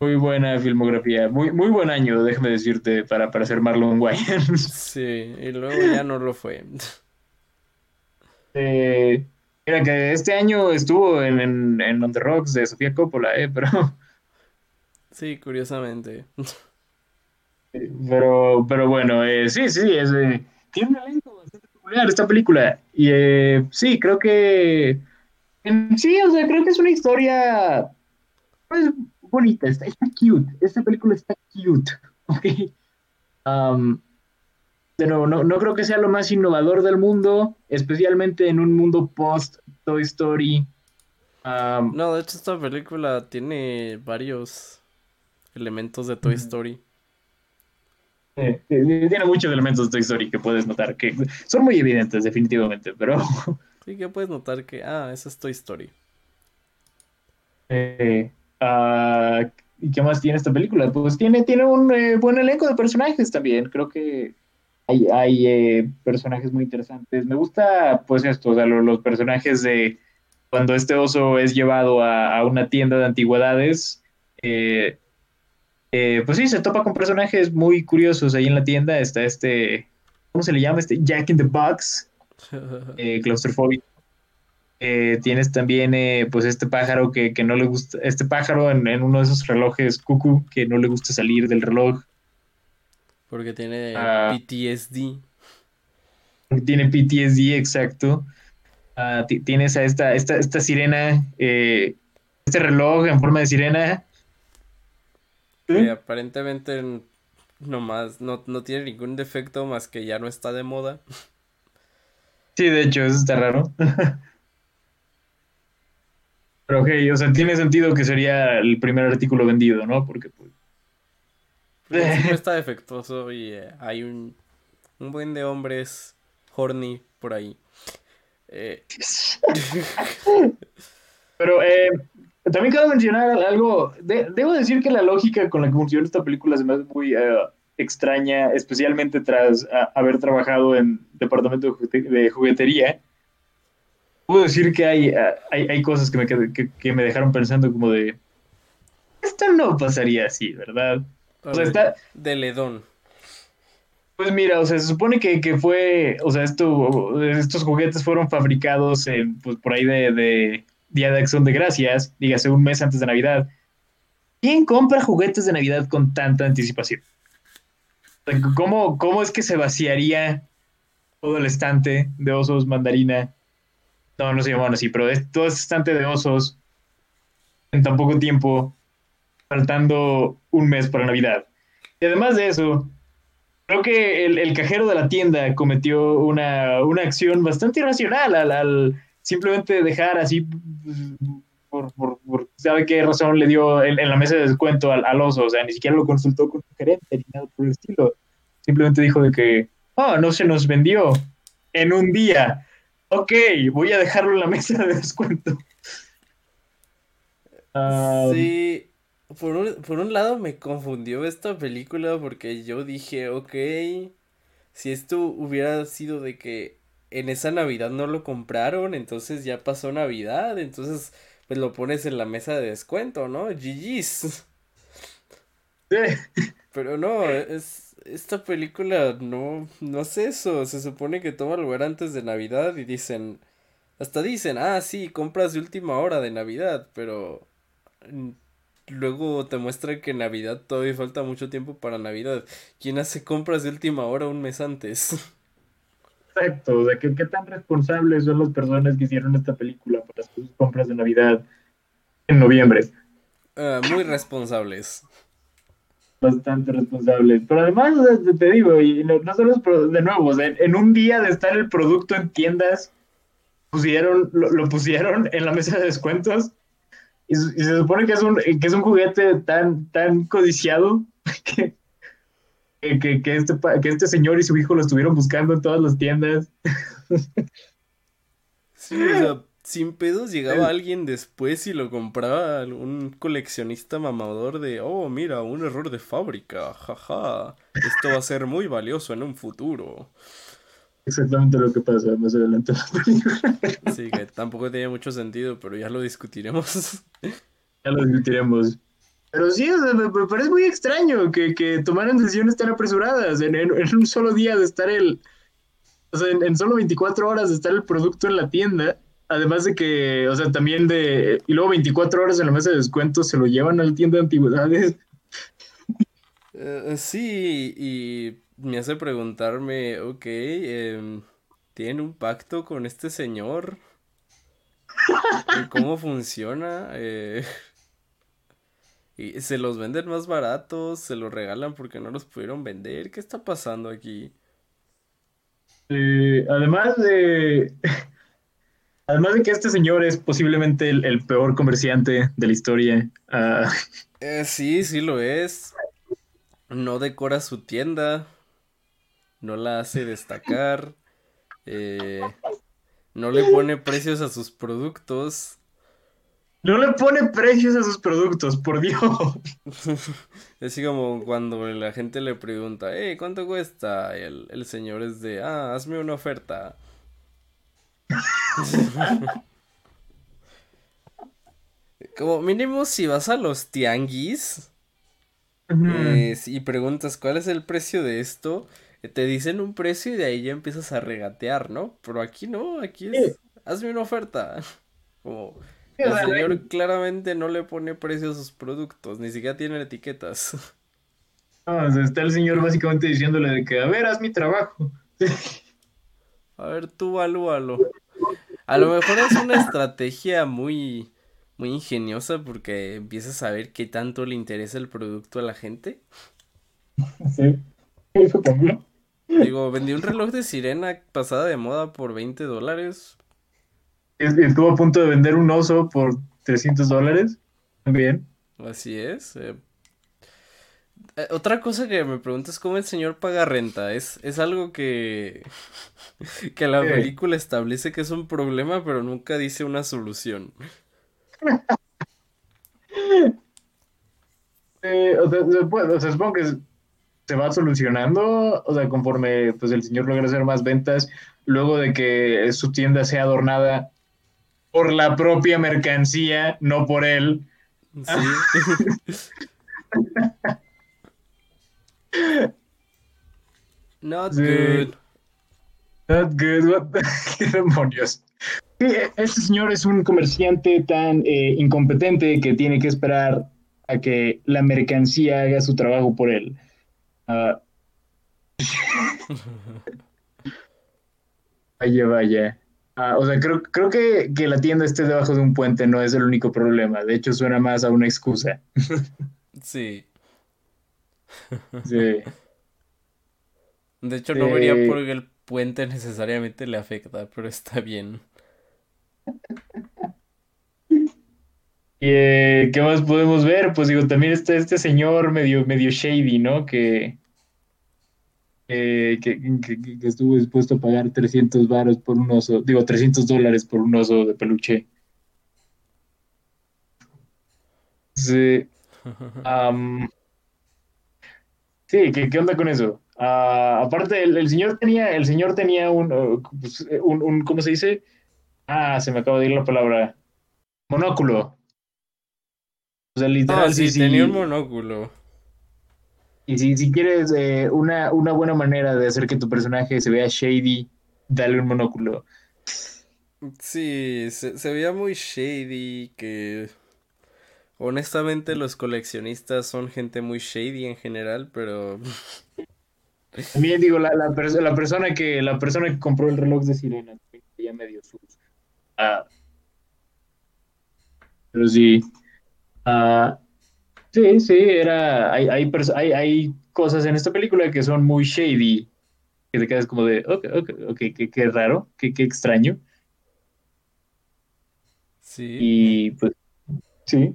Muy buena filmografía. Muy, muy buen año, déjame decirte, para, para ser Marlon Wayans. Sí, y luego ya no lo fue. Eh, mira que este año estuvo en, en, en On the Rocks de Sofía Coppola, eh, pero. Sí, curiosamente. Pero, pero bueno, eh, sí, sí, es, eh, tiene un elenco esta película. Y eh, sí, creo que. Sí, o sea, creo que es una historia. Pues bonita, está, está cute. Esta película está cute. Ok. Um, de nuevo, no, no creo que sea lo más innovador del mundo, especialmente en un mundo post Toy Story. Um, no, de hecho, esta película tiene varios elementos de Toy Story. Eh, tiene muchos elementos de Toy Story que puedes notar, que son muy evidentes, definitivamente, pero. Sí, que puedes notar que, ah, esa es Toy Story. Eh, uh, ¿Y qué más tiene esta película? Pues tiene, tiene un eh, buen elenco de personajes también. Creo que hay, hay eh, personajes muy interesantes. Me gusta, pues, esto, o sea, los, los personajes de cuando este oso es llevado a, a una tienda de antigüedades. Eh, eh, pues sí, se topa con personajes muy curiosos ahí en la tienda. Está este, ¿cómo se le llama? Este Jack in the Box, eh, claustrofóbico. Eh, tienes también, eh, pues, este pájaro que, que, no le gusta, este pájaro en, en, uno de esos relojes cuckoo que no le gusta salir del reloj. Porque tiene uh, PTSD. Tiene PTSD, exacto. Uh, tienes a esta, esta, esta sirena, este reloj en forma de sirena. Que aparentemente nomás no, no tiene ningún defecto más que ya no está de moda. Sí, de hecho, eso está raro. Pero ok, o sea, tiene sentido que sería el primer artículo vendido, ¿no? Porque pues... pues no está defectuoso y eh, hay un, un buen de hombres horny por ahí. Eh... Pero eh, también quiero mencionar algo. De, debo decir que la lógica con la que funciona esta película se me hace muy uh, extraña, especialmente tras haber trabajado en departamento de, de juguetería puedo decir que hay, hay, hay cosas que me, que, que, me dejaron pensando como de, esto no pasaría así, ¿verdad? O sea, está... De ledón. Pues mira, o sea, se supone que, que fue, o sea, esto, estos juguetes fueron fabricados en, pues, por ahí de, de Día de Acción de Gracias, dígase un mes antes de Navidad. ¿Quién compra juguetes de Navidad con tanta anticipación? ¿Cómo, cómo es que se vaciaría todo el estante de osos mandarina no, no se llamaban así, pero es todo este estante de osos en tan poco tiempo, faltando un mes para Navidad. Y además de eso, creo que el, el cajero de la tienda cometió una, una acción bastante irracional al, al, simplemente dejar así, por, ¿sabe qué razón le dio en, la mesa de descuento al, oso? O sea, ni siquiera lo consultó con su gerente ni nada por el estilo. Simplemente dijo de que, oh, no se nos vendió en un día ok, voy a dejarlo en la mesa de descuento. Um, sí, por un, por un lado me confundió esta película porque yo dije, ok, si esto hubiera sido de que en esa Navidad no lo compraron, entonces ya pasó Navidad, entonces pues lo pones en la mesa de descuento, ¿no? GG's. Sí. Pero no, es esta película no, no hace eso. Se supone que toma lugar antes de Navidad y dicen, hasta dicen, ah, sí, compras de última hora de Navidad, pero luego te muestra que Navidad todavía falta mucho tiempo para Navidad. ¿Quién hace compras de última hora un mes antes? Exacto, o sea, ¿qué, qué tan responsables son las personas que hicieron esta película para sus compras de Navidad en noviembre? Uh, muy responsables bastante responsables. Pero además, te digo, y no, no solo es de nuevo, o sea, en un día de estar el producto en tiendas, pusieron, lo, lo pusieron en la mesa de descuentos y, y, se supone que es un, que es un juguete tan, tan codiciado que, que, que, este, que este señor y su hijo lo estuvieron buscando en todas las tiendas. Sí, o sea, sin pedos llegaba alguien después y lo compraba un coleccionista mamador de, oh, mira, un error de fábrica, jaja, esto va a ser muy valioso en un futuro. Exactamente lo que pasa más adelante. Sí, que tampoco tenía mucho sentido, pero ya lo discutiremos. Ya lo discutiremos. Pero sí, me, parece muy extraño que, que tomaran decisiones tan apresuradas en, en, un solo día de estar el... O sea, en, solo 24 horas de estar el producto en la tienda Además de que, o sea, también de. Y luego 24 horas en la mesa de descuento se lo llevan a la tienda de antigüedades. Eh, sí, y me hace preguntarme, ok, eh, ¿tiene un pacto con este señor? ¿Cómo funciona? Eh, ¿Y se los venden más baratos? ¿Se los regalan porque no los pudieron vender? ¿Qué está pasando aquí? Eh, además de. Además de que este señor es posiblemente el, peor comerciante de la historia. Ah, eh, sí, sí lo es. No decora su tienda. No la hace destacar. Eh, no le pone precios a sus productos. No le pone precios a sus productos, por Dios. es así como cuando la gente le pregunta, hey, ¿cuánto cuesta? El, el señor es de, ah, hazme una oferta. Como mínimo si vas a los tianguis eh, y preguntas cuál es el precio de esto, eh, te dicen un precio y de ahí ya empiezas a regatear, ¿no? Pero aquí no, aquí es, hazme una oferta. Como el señor claramente no le pone precio a sus productos, ni siquiera tiene etiquetas. está el señor básicamente diciéndole de que, a ver, haz mi trabajo. A ver, tú valúalo. A lo mejor es una estrategia muy, muy ingeniosa porque empiezas a ver qué tanto le interesa el producto a la gente. Sí, eso también. Digo, vendí un reloj de sirena pasada de moda por 20 dólares. Estuvo a punto de vender un oso por 300 dólares. También. Así es. Eh, eh, otra cosa que me preguntas es cómo el señor paga renta. Es, es algo que, que la película establece que es un problema, pero nunca dice una solución. Eh, o, sea, supongo que se va solucionando, o sea, conforme pues el señor logra hacer más ventas, luego de que su tienda sea adornada por la propia mercancía, no por él. Sí. Not good. Not good. ¿Qué demonios? Este señor es un comerciante tan eh, incompetente que tiene que esperar a que la mercancía haga su trabajo por él. Ah. vaya, vaya. Ah, o sea, creo, creo que, que, la tienda esté debajo de un puente no es el único problema. De hecho, suena más a una excusa. sí. Sí. De hecho, no vería por el puente necesariamente le afecta, pero está bien. ¿Y eh, qué más podemos ver? Pues digo, también está este señor medio, medio shady, ¿no? Que, que, estuvo dispuesto a pagar 300 varos por un oso, digo, 300 dólares por un oso de peluche. Sí. Sí, ¿qué, onda con eso? Ah, aparte, el, señor tenía, el señor tenía uh, pues, eh, un, un, ¿cómo se dice? Ah, se me acaba de ir la palabra. Monóculo. O sea, literal, ah, sí, tenía un monóculo. Y si, si quieres eh, una, una buena manera de hacer que tu personaje se vea shady, dale un monóculo. Sí, se, se veía muy shady, que Honestamente, los coleccionistas son gente muy shady en general, pero. También digo, la, la, persona que la persona que compró el reloj de sirena ya medio sus. Ah. pero sí. Ah, sí, sí, era. Hay, hay, hay, hay, cosas en esta película que son muy shady. Que te quedas como de, ok, ok, ok, qué, qué raro, qué, qué extraño. Sí. Y pues, sí.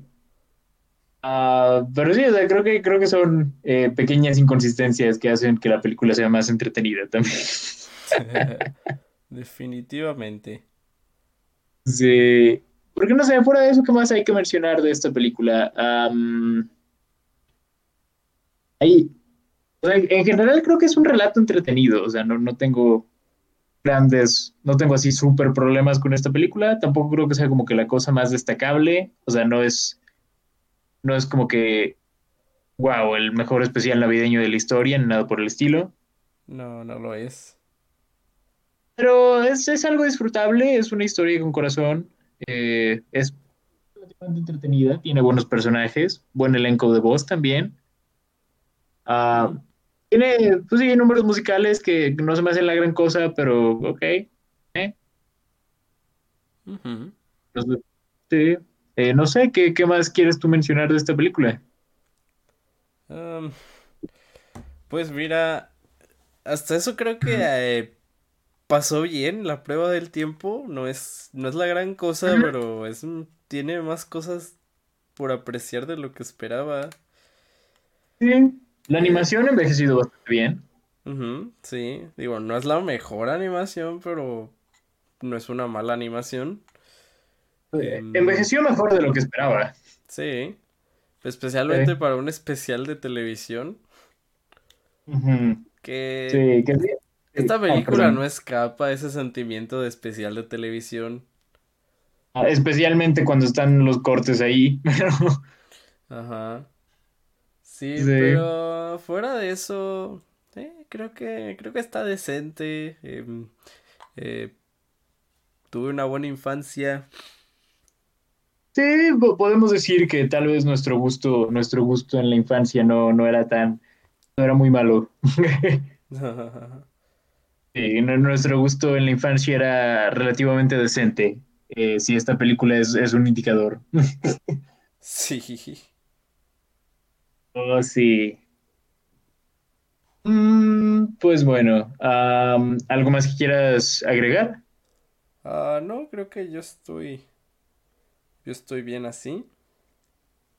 Ah, pero sí, creo que, creo que son eh, pequeñas inconsistencias que hacen que la película sea más entretenida también. Definitivamente. Sí. Porque no sé, fuera de eso, ¿qué más hay que mencionar de esta película? en general creo que es un relato entretenido, o sea, no, no tengo grandes, no tengo así súper problemas con esta película, tampoco creo que sea como que la cosa más destacable, o sea, no es, no es como que, wow, el mejor especial navideño de la historia, ni nada por el estilo. No, no lo es. Pero es, es algo disfrutable, es una historia con corazón, eh, es relativamente entretenida, tiene buenos personajes, buen elenco de voz también. Ah, tiene, pues sí, números musicales que no se me hacen la gran cosa, pero ok. ¿eh? sí. Eh, no sé, ¿qué, ¿qué, más quieres tú mencionar de esta película? pues mira, hasta eso creo que eh, pasó bien la prueba del tiempo. No es, no es la gran cosa, pero es, tiene más cosas por apreciar de lo que esperaba. Sí, la animación ha envejecido bastante bien. sí, digo, no es la mejor animación, pero no es una mala animación. Em, envejeció mejor de lo que esperaba. Sí, especialmente para un especial de televisión. Que... Sí, que Esta película no escapa ese sentimiento de especial de televisión. Ah, especialmente cuando están los cortes ahí. Ajá. Sí, pero fuera de eso, eh, creo que creo que está decente. Em, eh, tuve una buena infancia. Sí, podemos decir que tal vez nuestro gusto, nuestro gusto en la infancia no, no era tan, no era muy malo. sí, nuestro gusto en la infancia era relativamente decente. Eh, si esta película es, es un indicador. sí. Oh, sí. Mm, pues bueno, ¿algo más que quieras agregar? Ah, no, creo que yo estoy. Yo estoy bien así.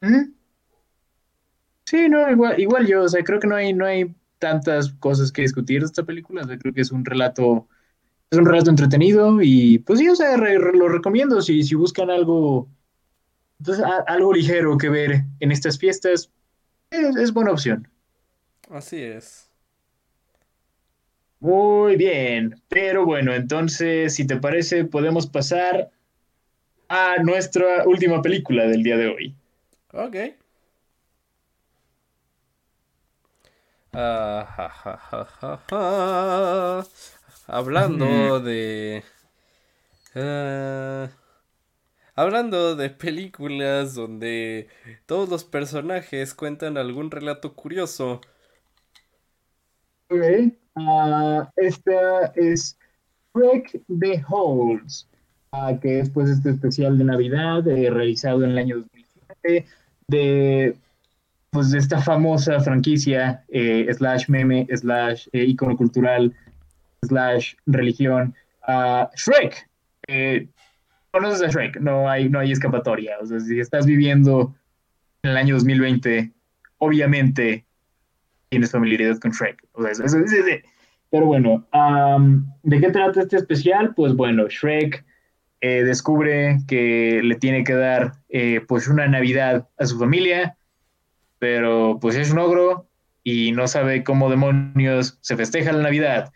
¿Mm? Sí, no, igual, igual yo, o sea, creo que no hay, no hay tantas cosas que discutir de esta película. O sea, creo que es un relato, es un relato entretenido y pues sí, o sea, lo recomiendo si, si buscan algo, pues, algo ligero que ver en estas fiestas, es, buena opción. Así es. Muy bien, pero bueno, entonces, si te parece, podemos pasar a nuestra última película del día de hoy. Ok. Hablando de... Uh, Hablando de películas donde todos los personajes cuentan algún relato curioso. Ok, ah, esta es Break the Holes, uh, que es pues este especial de Navidad eh, realizado en el año 2007 de pues de esta famosa franquicia eh, slash meme slash eh, icono cultural slash religión uh, Shrek conoces a Shrek, no hay, no hay escapatoria. O sea, si estás viviendo en el año 2020, obviamente tienes familiaridad con Shrek. O sea, eso, Pero bueno, ¿de qué trata este especial? Pues bueno, Shrek eh, descubre que le tiene que dar eh, pues una Navidad a su familia, pero pues es un ogro y no sabe cómo demonios se festeja la Navidad.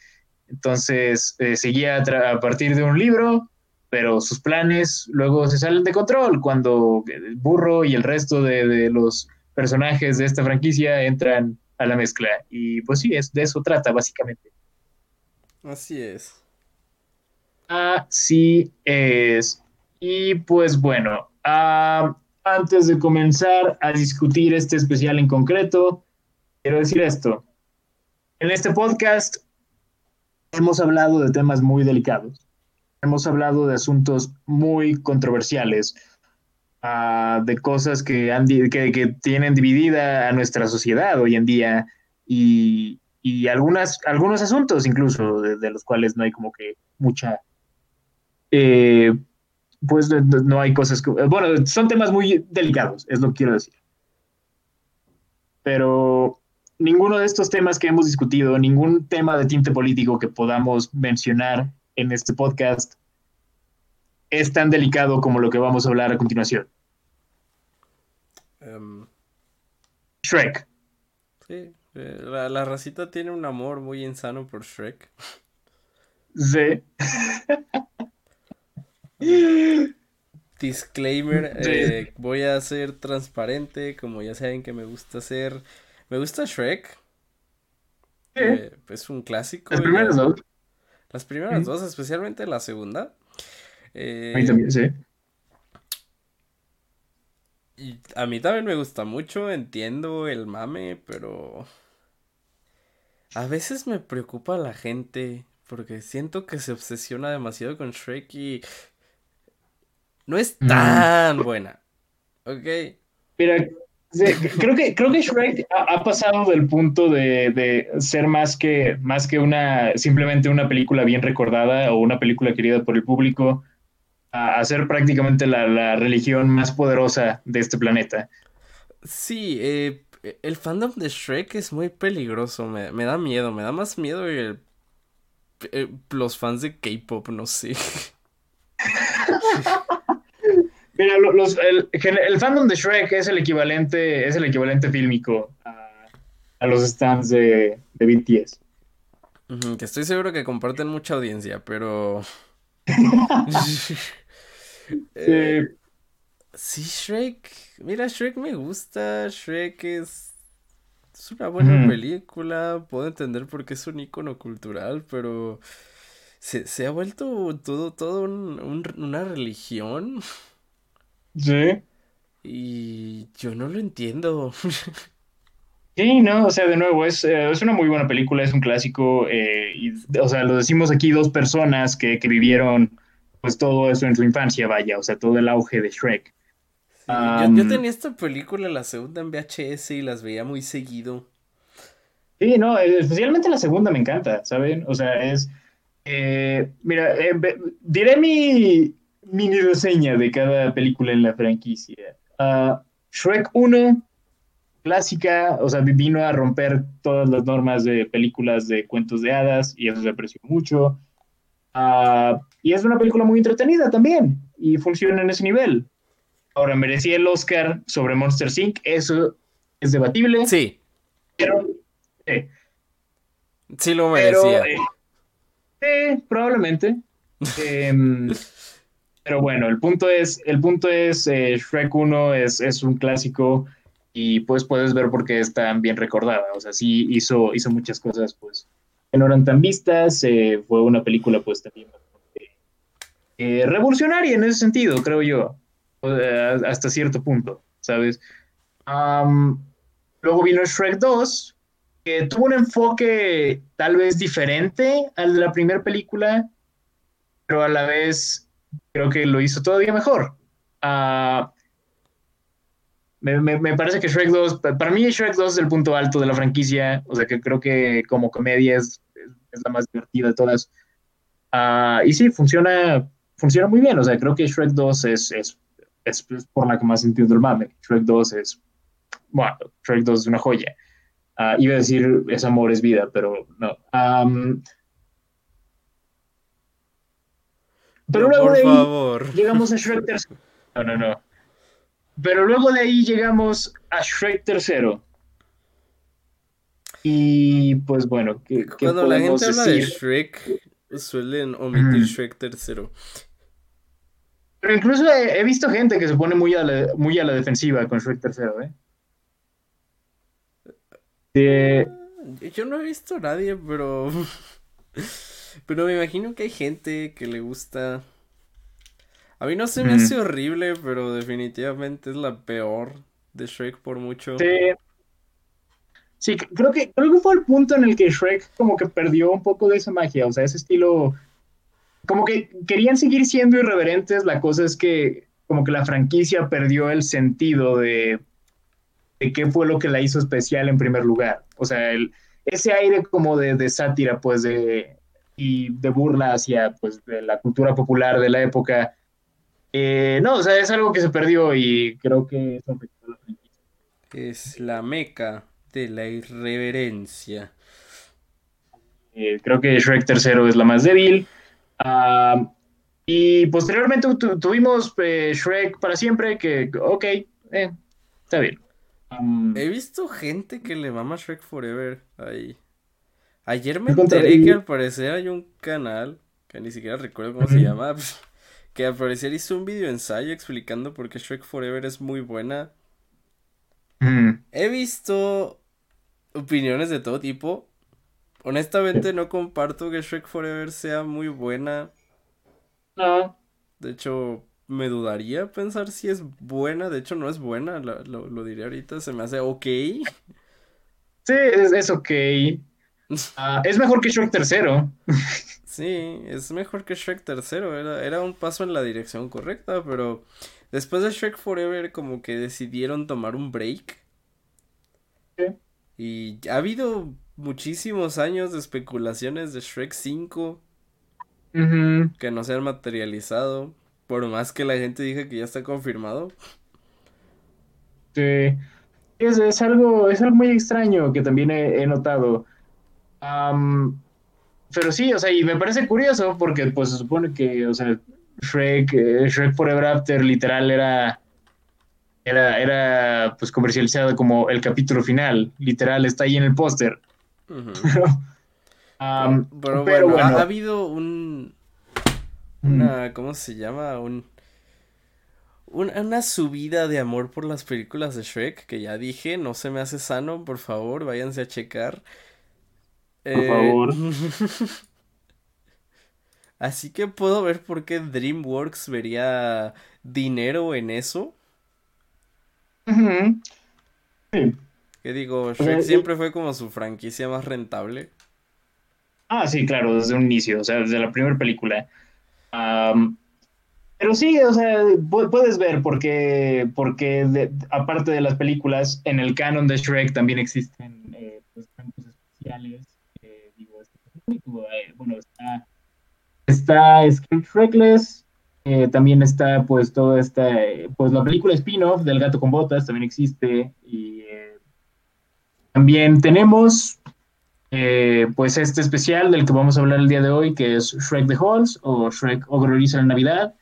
Entonces eh, seguía a partir de un libro pero sus planes luego se salen de control cuando el burro y el resto de, los personajes de esta franquicia entran a la mezcla. Y pues sí, es, de eso trata básicamente. Así es. Así es. Y pues bueno, antes de comenzar a discutir este especial en concreto, quiero decir esto. En este podcast hemos hablado de temas muy delicados hemos hablado de asuntos muy controversiales, uh, de cosas que, tienen dividida a nuestra sociedad hoy en día y, y algunas, algunos asuntos incluso de, los cuales no hay como que mucha... Eh, pues no hay cosas que... Bueno, son temas muy delicados, es lo que quiero decir. pero ninguno de estos temas que hemos discutido, ningún tema de tinte político que podamos mencionar en este podcast es tan delicado como lo que vamos a hablar a continuación. Em, Shrek. Sí, eh, la, la, racita tiene un amor muy insano por Shrek. Sí. Disclaimer, eh, voy a ser transparente, como ya saben que me gusta hacer. Me gusta Shrek. Eh, es un clásico. Las primeras dos. Las primeras dos, especialmente la segunda. a mí también, sí. Y a mí también me gusta mucho, entiendo el mame, pero a veces me preocupa la gente porque siento que se obsesiona demasiado con Shrek y no es mm. tan buena. ¿Ok? Mira, creo que, creo que Shrek ha, pasado del punto de, ser más que, más que una, simplemente una película bien recordada o una película querida por el público a, ser prácticamente la, religión más poderosa de este planeta. Sí, eh, el fandom de Shrek es muy peligroso, me, da miedo, me da más miedo que eh, los fans de K-Pop, no sé. Mira, los, el, fandom de Shrek es el equivalente, es el equivalente fílmico a, los stands de, de BTS. que estoy seguro que comparten mucha audiencia, pero... Eh, sí. Shrek. Mira, Shrek me gusta. Shrek es. Es una buena película. Puedo entender por qué es un icono cultural, pero. Se, ha vuelto todo, todo una religión. Sí. Y yo no lo entiendo. Sí, no, o sea, de nuevo, es, eh, es una muy buena película, es un clásico, eh, y, o sea, lo decimos aquí dos personas que, que vivieron pues todo eso en su infancia, vaya, o sea, todo el auge de Shrek. yo, tenía esta película, la segunda en VHS, y las veía muy seguido. Sí, no, especialmente la segunda me encanta, ¿saben? O sea, es... Eh, mira, eh, diré mi mini reseña de cada película en la franquicia. Ah, Shrek 1, clásica, o sea, vino a romper todas las normas de películas de cuentos de hadas y eso se apreció mucho. Uh, y es una película muy entretenida también y funciona en ese nivel. Ahora, merecía el Oscar sobre Monster Inc. Eso es debatible. Sí. Pero. sí, lo merecía. Eh, sí, probablemente. Pero bueno, el punto es: el punto es eh, Shrek 1 es, es, un clásico y pues puedes ver por qué es tan bien recordada. O sea, sí hizo, hizo muchas cosas, pues que no eran tan vistas. Eh, fue una película, pues también eh, revolucionaria en ese sentido, creo yo, hasta cierto punto, ¿sabes? luego vino Shrek 2, que tuvo un enfoque tal vez diferente al de la primera película, pero a la vez creo que lo hizo todavía mejor. Ah, me, me, parece que Shrek 2, para mí Shrek 2 es el punto alto de la franquicia, o sea que creo que como comedia es, es la más divertida de todas. Uh, y sí, funciona, funciona muy bien, o sea, creo que Shrek 2 es, es, es, por la que más entiendo el mame. Shrek 2 es, bueno, Shrek 2 es una joya. Uh, iba a decir es amor, es vida, pero no. Um, pero luego por de ahí favor. llegamos a Shrek 3. No, no, no. Pero luego de ahí llegamos a Shrek tercero. Y pues bueno, ¿qué, Cuando la gente habla de Shrek, suelen omitir Shrek tercero. Pero incluso he, visto gente que se pone muy a la, muy a la defensiva con Shrek tercero, ¿eh? Yo no he visto a nadie, pero. pero me imagino que hay gente que le gusta a mí no se me hace horrible, pero definitivamente es la peor de Shrek por mucho. Sí. Sí, creo que, creo que fue el punto en el que Shrek como que perdió un poco de esa magia, o sea, ese estilo, como que querían seguir siendo irreverentes, la cosa es que como que la franquicia perdió el sentido de, de qué fue lo que la hizo especial en primer lugar, o sea, el, ese aire como de, de sátira, pues, de, y de burla hacia, pues, de la cultura popular de la época, eh, no, o sea, es algo que se perdió y creo que eso Es la meca de la irreverencia. Eh, creo que Shrek tercero es la más débil. Ah, y posteriormente tuvimos eh, Shrek para siempre, que, ok, eh, está bien. Um, He visto gente que le mama Shrek Forever ahí. Ayer me enteré que al parecer hay un canal, que ni siquiera recuerdo cómo se llama, que al parecer hizo un video ensayo explicando por qué Shrek Forever es muy buena. He visto opiniones de todo tipo. Honestamente no comparto que Shrek Forever sea muy buena. No. De hecho, me dudaría pensar si es buena. De hecho, no es buena. Lo, lo, diré ahorita. Se me hace ok. Sí, es, es ok. Ah, es mejor que Shrek tercero. sí, es mejor que Shrek tercero. Era, era un paso en la dirección correcta, pero después de Shrek Forever como que decidieron tomar un break. Y ha habido muchísimos años de especulaciones de Shrek 5 que no se han materializado. Por más que la gente diga que ya está confirmado. Sí. Es, algo, es algo muy extraño que también he, notado. Pero sí, o sea, y me parece curioso porque pues se supone que, o sea, Shrek, eh, Shrek Forever After literal era, era, era pues comercializado como el capítulo final, literal, está ahí en el póster. pero, bueno, Ha, habido un. Una. ¿Cómo se llama? Un. Una, subida de amor por las películas de Shrek, que ya dije, no se me hace sano, por favor, váyanse a checar. Por eh, favor. Así que puedo ver por qué DreamWorks vería dinero en eso. Sí. Que digo, Shrek siempre fue como su franquicia más rentable. Ah, sí, claro, desde un inicio, o sea, desde la primera película. pero sí, o sea, puedes ver porque, porque aparte de las películas, en el canon de Shrek también existen eh, pues, especiales. Eh, este, eh, bueno, está, está Shrekless, eh, también está pues toda esta, pues la película spin-off del gato con botas también existe y también tenemos eh, pues este especial del que vamos a hablar el día de hoy, que es Shrek the Halls o Shrek Horroriza la Navidad,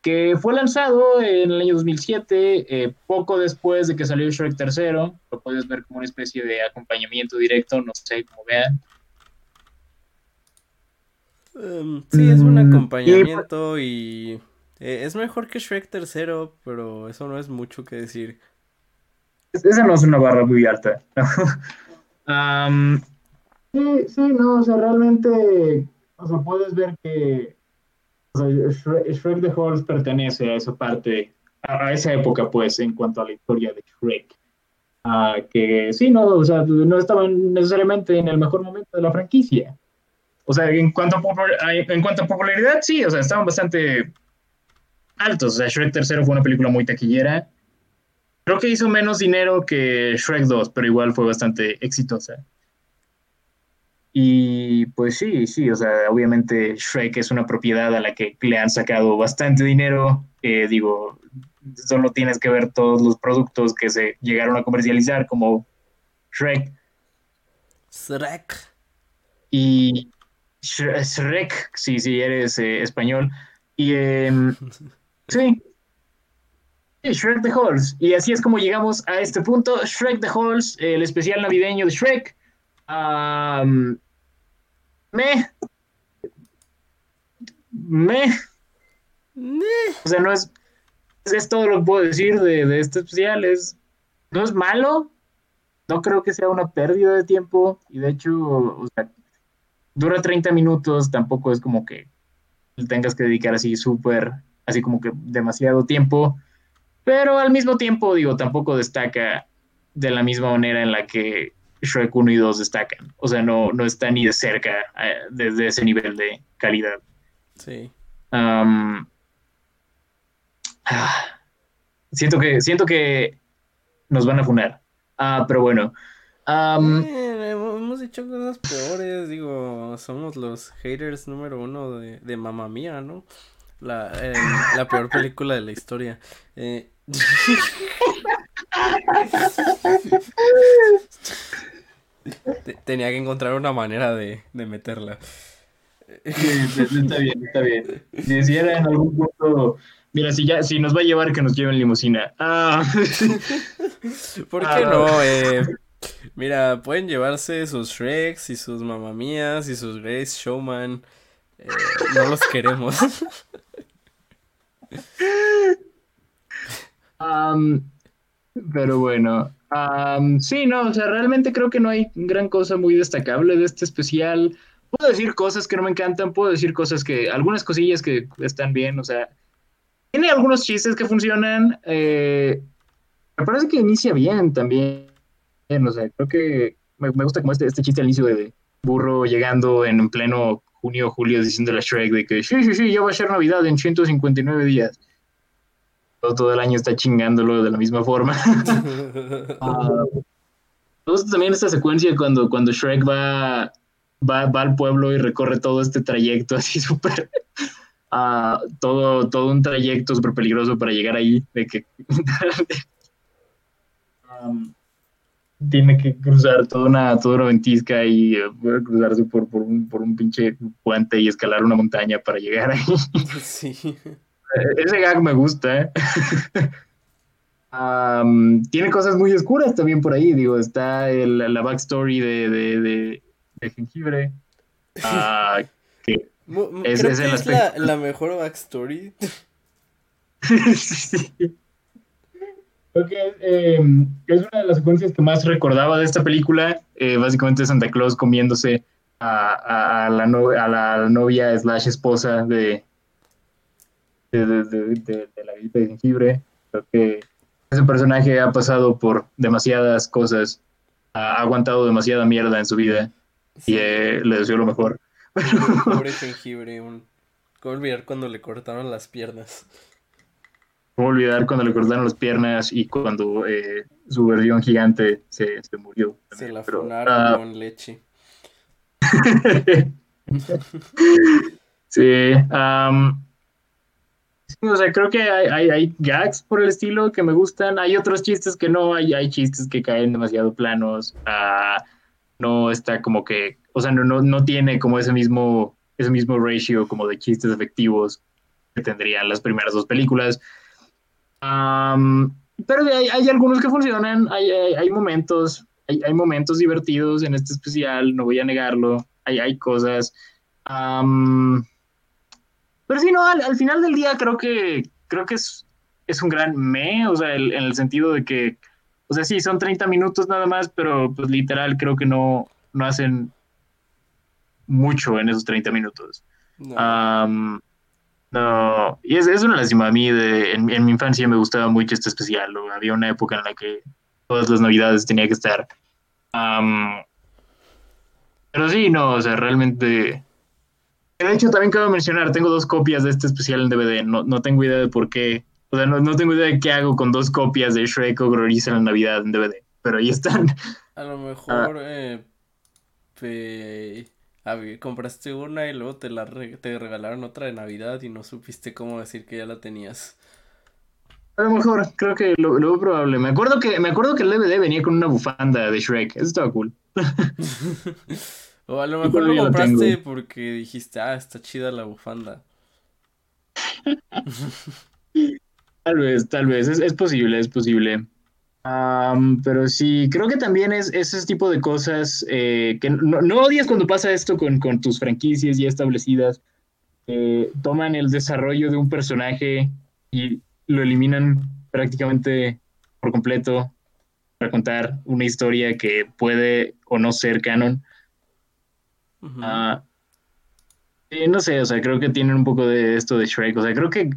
que fue lanzado en el año 2007, eh, poco después de que salió Shrek tercero. Lo puedes ver como una especie de acompañamiento directo, no sé cómo vean. Em, sí, es un mm, acompañamiento y, eh, es mejor que Shrek tercero, pero eso no es mucho que decir. Esa no es una barra muy alta. sí, sí, no, o sea, realmente, o sea, puedes ver que Shrek, the Horse pertenece a esa parte, a, esa época, pues, en cuanto a la historia de Shrek. Ah, que sí, no, o sea, no estaban necesariamente en el mejor momento de la franquicia. O sea, en cuanto a, en cuanto a popularidad, sí, o sea, estaban bastante altos. O sea, Shrek tercero fue una película muy taquillera Creo que hizo menos dinero que Shrek 2, pero igual fue bastante exitosa. Y pues sí, sí, o sea, obviamente Shrek es una propiedad a la que le han sacado bastante dinero. digo, solo tienes que ver todos los productos que se llegaron a comercializar, como Shrek. Shrek. Y Shrek, sí, sí, eres eh, español. Y em, sí, Shrek the Halls. Y así es como llegamos a este punto. Shrek the Halls, el especial navideño de Shrek. me. Me. O sea, no es. Es todo lo que puedo decir de, este especial. Es, no es malo. No creo que sea una pérdida de tiempo. Y de hecho, o sea, dura 30 minutos. Tampoco es como que tengas que dedicar así súper, así como que demasiado tiempo pero al mismo tiempo, digo, tampoco destaca de la misma manera en la que Shrek 1 y 2 destacan. O sea, no, no está ni de cerca desde eh, ese nivel de calidad. Sí. Ah, siento, que, siento que nos van a funar. Ah, pero bueno. Eh, hemos dicho cosas peores, digo, somos los haters número uno de, de Mamma Mía, ¿no? La, eh, la peor película de la historia. Eh, Tenía que encontrar una manera de, de meterla. está bien, está bien. Si era en algún punto. Mira, si ya, si nos va a llevar que nos lleven limusina. Ah. ¿Por qué ah. no? Eh, mira, pueden llevarse sus Shreks y sus mamamías y sus Grace Showman. Eh, no los queremos. pero bueno, sí, no, o sea, realmente creo que no hay gran cosa muy destacable de este especial. Puedo decir cosas que no me encantan, puedo decir cosas que, algunas cosillas que están bien, o sea, tiene algunos chistes que funcionan. Eh, me parece que inicia bien también. O sea, creo que me, gusta como este, este chiste al inicio de burro llegando en pleno junio o julio diciendo a Shrek de que sí, sí, sí, ya va a ser Navidad en 159 días. Todo, el año está chingándolo de la misma forma. uh, también esta secuencia cuando, cuando Shrek va, va, va al pueblo y recorre todo este trayecto así súper todo, todo un trayecto súper peligroso para llegar ahí, de que um, tiene que cruzar toda una, toda una ventisca y uh, cruzarse por, por, un, por un pinche puente y escalar una montaña para llegar ahí. Sí. E-, ese gag me gusta, ¿eh? um, tiene cosas muy oscuras también por ahí, digo, está el, la backstory de, de, de, de jengibre. Uh, que es, Creo que es la, la, mejor backstory. sí. Creo que eh, es una de las secuencias que más recordaba de esta película. Eh, básicamente Santa Claus comiéndose a, a, la, a la novia slash esposa de, de, de, de, la grita de jengibre. Creo que ese personaje ha pasado por demasiadas cosas, ha aguantado demasiada mierda en su vida y eh, le deseo lo mejor. Pobre jengibre, un... ¿Cómo olvidar cuando le cortaron las piernas? ¿Cómo olvidar cuando le cortaron las piernas y cuando eh, su versión gigante se, se murió? Se la funaron ah, con leche. sí, o sea, creo que hay, hay, hay, gags por el estilo que me gustan. Hay otros chistes que no, hay, hay chistes que caen demasiado planos. Uh, no está como que o sea, no, no, tiene como ese mismo, ese mismo ratio como de chistes efectivos que tendrían las primeras dos películas. Pero hay, hay, algunos que funcionan, hay, hay, momentos, hay, momentos divertidos en este especial, no voy a negarlo, hay, hay cosas. pero sí, no, al, final del día creo que, creo que es, es un gran me, o sea, en el sentido de que, o sea, sí, son 30 minutos nada más, pero pues literal creo que no, no hacen mucho en esos 30 minutos. No. Y es, es, una lástima. A mí, de, en, mi infancia, me gustaba mucho este especial. Había una época en la que todas las navidades tenía que estar. pero sí, no, o sea, realmente. De hecho, también cabe mencionar, tengo dos copias de este especial en DVD. No, no tengo idea de por qué. O sea, no, no, tengo idea de qué hago con dos copias de Shrek o Gloriza en la Navidad en DVD. Pero ahí están. A lo mejor. Ah. Eh, compraste una y luego te la te regalaron otra de Navidad y no supiste cómo decir que ya la tenías. A lo mejor, creo que lo, lo probable. Me acuerdo que me acuerdo que el DVD venía con una bufanda de Shrek. Eso estaba cool. o a lo mejor lo compraste porque dijiste, ah, está chida la bufanda. tal vez, tal vez. Es, es posible, es posible pero sí, creo que también es, ese tipo de cosas eh, que no, odias cuando pasa esto con, con tus franquicias ya establecidas. toman el desarrollo de un personaje y lo eliminan prácticamente por completo para contar una historia que puede o no ser canon. Ah, no sé, o sea, creo que tienen un poco de esto de Shrek. O sea, creo que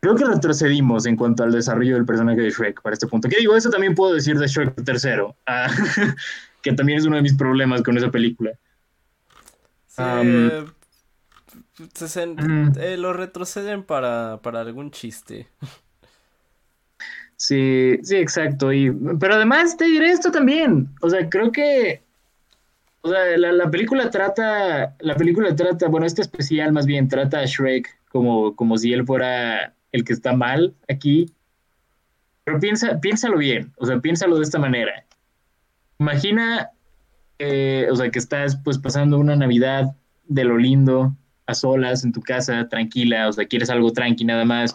Creo que retrocedimos en cuanto al desarrollo del personaje de Shrek para este punto. ¿Qué digo? Eso también puedo decir de Shrek tercero, ah, que también es uno de mis problemas con esa película. Sí, eh, eh, lo retroceden para, algún chiste. Sí, sí, exacto. Y, pero además te diré esto también. O sea, creo que o sea, la, la, película trata, la película trata, bueno, este especial más bien trata a Shrek como, como si él fuera el que está mal aquí. Pero piensa, piénsalo bien, o sea, piénsalo de esta manera. Imagina, eh, o sea, que estás pues pasando una Navidad de lo lindo, a solas, en tu casa, tranquila, o sea, quieres algo tranqui nada más.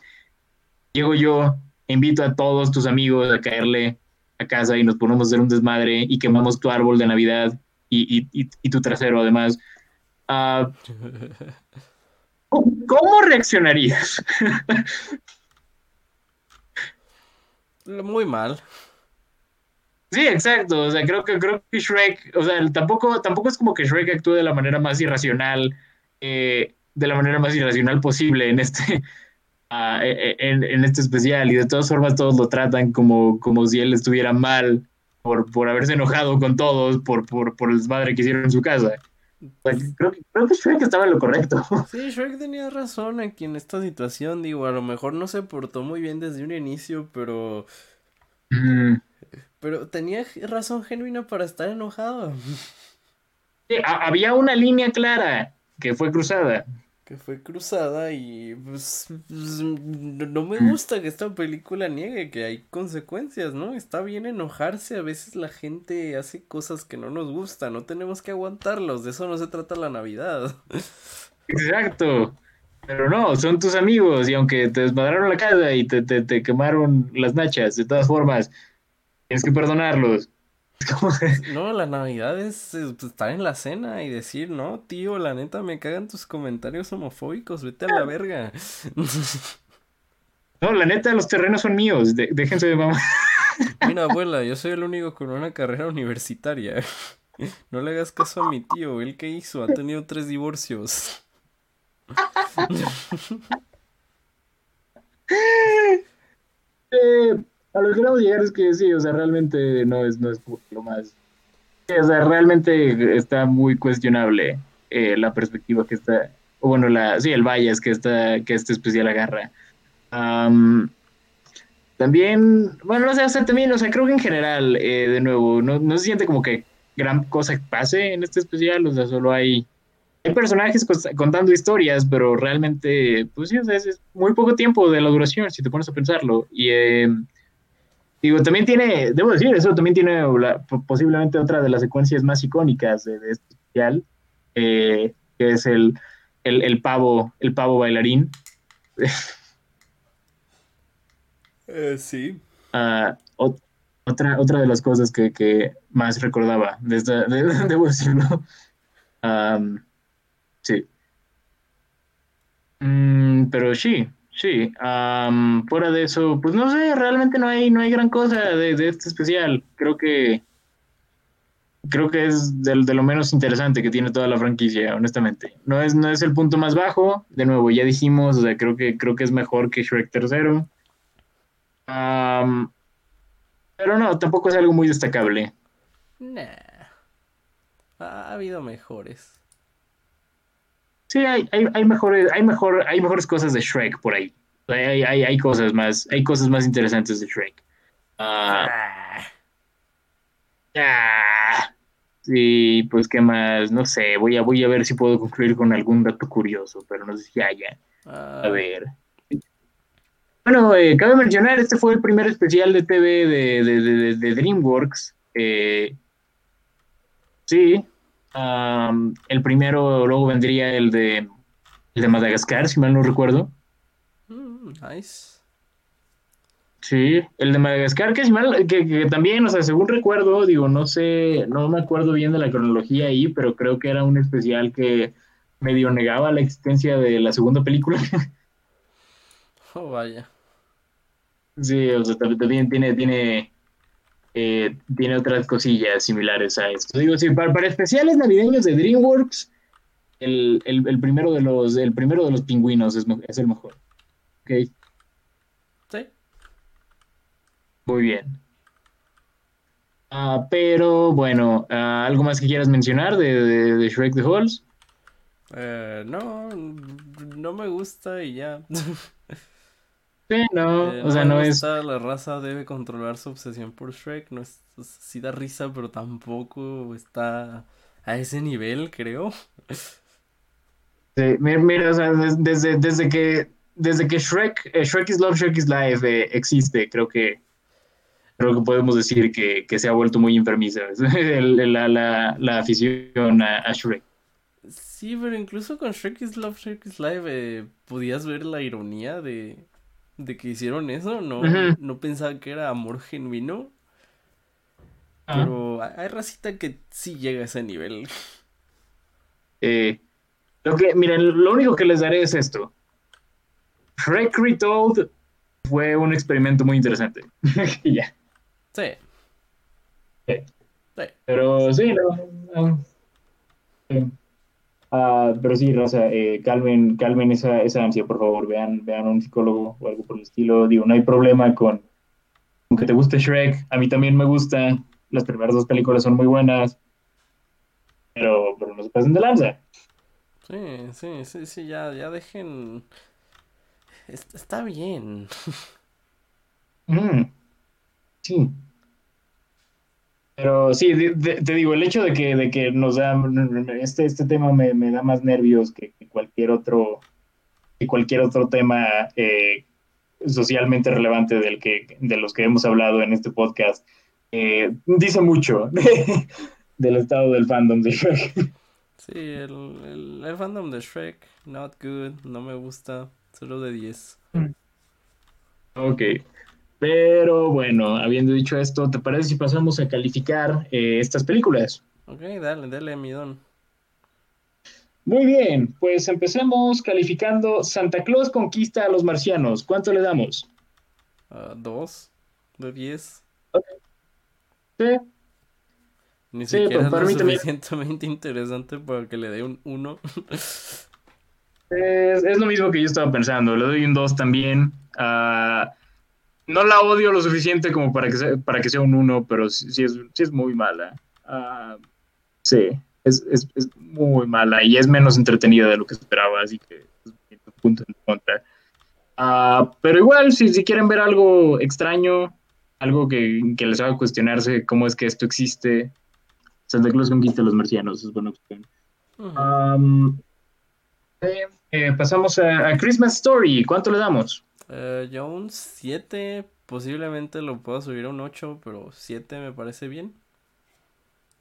Llego yo, invito a todos tus amigos a caerle a casa y nos ponemos a hacer un desmadre y quemamos tu árbol de Navidad y, y, y, tu trasero además. Uh, ¿Cómo reaccionarías? Muy mal. Sí, exacto. O sea, creo que, creo que Shrek, o sea, tampoco, tampoco es como que Shrek actúe de la manera más irracional, eh, de la manera más irracional posible en este, uh, en, en, este especial. Y de todas formas todos lo tratan como, como si él estuviera mal por, por haberse enojado con todos, por, por, por el desmadre que hicieron en su casa. Creo que, creo que Shrek estaba en lo correcto. Sí, Shrek tenía razón aquí en esta situación. Digo, a lo mejor no se portó muy bien desde un inicio, pero. Mm. Pero tenía razón genuina para estar enojado. Sí, había una línea clara que fue cruzada que fue cruzada y pues, pues no me gusta que esta película niegue que hay consecuencias, ¿no? Está bien enojarse, a veces la gente hace cosas que no nos gustan, no tenemos que aguantarlos, de eso no se trata la Navidad. Exacto, pero no, son tus amigos y aunque te desmadraron la casa y te, te, te quemaron las nachas, de todas formas, tienes que perdonarlos. No, la Navidad es, pues, estar en la cena y decir, no, tío, la neta me cagan tus comentarios homofóbicos, vete a la verga. No, la neta, los terrenos son míos, déjense de mamá. Mira, abuela, yo soy el único con una carrera universitaria. No le hagas caso a mi tío, él que hizo, ha tenido tres divorcios. eh, a lo que queremos llegar es que sí, o sea, realmente no es, no es lo más. o sea, realmente está muy cuestionable eh, la perspectiva que está, o bueno, la, sí, el bias que, está, que este especial agarra. también, bueno, no sé, o sea, también, o sea, creo que en general, eh, de nuevo, no, no se siente como que gran cosa pase en este especial, o sea, solo hay, hay personajes contando historias, pero realmente, pues sí, o sea, es, muy poco tiempo de la duración, si te pones a pensarlo. Y eh, Digo, también tiene, debo decir, eso también tiene posiblemente otra de las secuencias más icónicas de, este especial, eh, que es el, el, pavo, el pavo bailarín. Eh, sí. Ah, otra, otra de las cosas que, más recordaba, de debo decirlo. sí. Mm, pero sí, Sí, fuera de eso, pues no sé, realmente no hay, no hay gran cosa de, este especial. Creo que creo que es de, lo menos interesante que tiene toda la franquicia, honestamente. No es, no es el punto más bajo, de nuevo, ya dijimos, o sea, creo que, creo que es mejor que Shrek tercero. pero no, tampoco es algo muy destacable. Nah. Ha habido mejores. Sí, hay, hay, hay, mejores, hay, mejor, hay mejores cosas de Shrek por ahí. Hay, hay, hay cosas más, hay cosas más interesantes de Shrek. Ah. ah, sí, pues qué más, no sé, voy a, voy a ver si puedo concluir con algún dato curioso, pero no sé si haya. A ah. ver. Bueno, eh, cabe mencionar, este fue el primer especial de TV de, de, de, de DreamWorks. Eh, sí, el primero, luego vendría el de, el de Madagascar, si mal no recuerdo. Mm, nice. Sí, el de Madagascar, que, mal, que, también, o sea, según recuerdo, digo, no sé, no me acuerdo bien de la cronología ahí, pero creo que era un especial que medio negaba la existencia de la segunda película. Oh, vaya. Sí, o sea, también tiene, tiene, eh, tiene otras cosillas similares a esto. Digo, sí, para, especiales navideños de DreamWorks, el, primero, de los, el primero de los pingüinos es, el mejor. Ok. Sí. Muy bien. Ah, pero bueno, ah, ¿algo más que quieras mencionar de, de, Shrek the Halls? Eh, no, no me gusta y ya. Sí, no, eh, o sea, no es... La raza debe controlar su obsesión por Shrek, no es, sí da risa, pero tampoco está a ese nivel, creo. Sí, mira, o sea, desde, desde que desde que Shrek, eh, Shrek is Love, Shrek is Life eh, existe, creo que creo que podemos decir que, se ha vuelto muy enfermiza la, la, la, afición a, Shrek. Sí, pero incluso con Shrek is Love, Shrek is Live, eh, podías ver la ironía de, de que hicieron eso, no, no pensaba que era amor genuino. Pero hay racita que sí llega a ese nivel. Eh, lo que, miren, lo único que les daré es esto. Shrek Retold fue un experimento muy interesante. ya. Sí. sí. Pero sí, no. Ah, pero sí, Raza, eh, calmen, calmen esa, esa ansia, por favor. Vean, vean a un psicólogo o algo por el estilo. Digo, no hay problema con, con que te guste Shrek. A mí también me gusta. Las primeras dos películas son muy buenas. Pero, pero no se pasen de lanza. Sí, sí, sí, sí, ya, ya dejen. está bien. Mm, sí. Pero sí, te digo, el hecho de que, de que nos da, este, este tema me, da más nervios que, cualquier otro, que cualquier otro tema eh, socialmente relevante del que, de los que hemos hablado en este podcast. Eh, dice mucho del estado del fandom de Shrek. Sí, el, el, fandom de Shrek, not good, no me gusta, solo de 10. Ok. Pero bueno, habiendo dicho esto, ¿te parece si pasamos a calificar eh, estas películas? Ok, dale, dale, mi don. Muy bien, pues empecemos calificando Santa Claus conquista a los marcianos. ¿Cuánto le damos? Uh, dos de diez. Sí. Ni siquiera pues, es lo suficientemente interesante para que le dé un uno. es, lo mismo que yo estaba pensando. Le doy un dos también. Uh, no la odio lo suficiente como para que sea, para que sea un uno, pero sí, es, es, muy mala. Ah, sí, es, muy mala y es menos entretenida de lo que esperaba, así que es un punto en contra. Ah, pero igual, si, si quieren ver algo extraño, algo que, les haga cuestionarse cómo es que esto existe, Santa Claus conquista a los marcianos, es buena opción. Eh, eh, pasamos a Christmas Story, ¿cuánto le damos? Eh, yo un 7, posiblemente lo puedo subir a un 8, pero 7 me parece bien.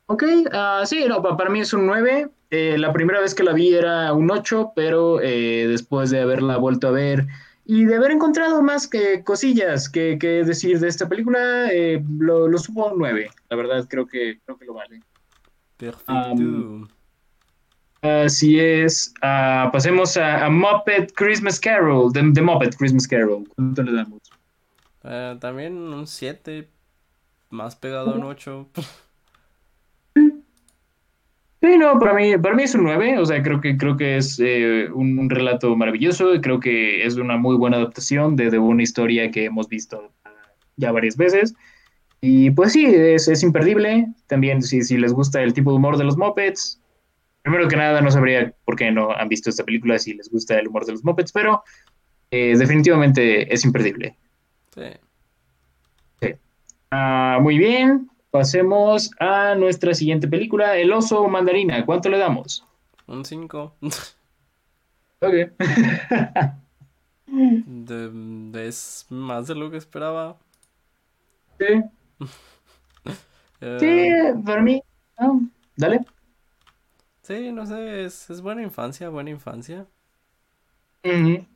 Ok, uh, sí, no, para mí es un 9. Eh, la primera vez que la vi era un 8, pero eh, después de haberla vuelto a ver y de haber encontrado más que cosillas que, que decir de esta película, eh, lo, lo, subo a un 9. La verdad, creo que, creo que lo vale. Perfecto. Así es. Uh, pasemos a, a, Muppet Christmas Carol, The, Muppet Christmas Carol. ¿Cuánto le damos? Uh, también un 7, más pegado a un 8. Sí, no, para mí, para mí es un 9, o sea, creo que, creo que es eh, un, relato maravilloso, creo que es una muy buena adaptación de, de, una historia que hemos visto ya varias veces. Y pues sí, es, es imperdible. También si, si les gusta el tipo de humor de los Muppets, primero que nada, no sabría por qué no han visto esta película si les gusta el humor de los Muppets, pero eh, definitivamente es imperdible. Sí. sí. Ah, muy bien, pasemos a nuestra siguiente película, El oso mandarina. ¿Cuánto le damos? Un 5. ok. es más de lo que esperaba. Sí. sí, para mí. dale. Sí, no sé, es, es buena infancia, buena infancia. no,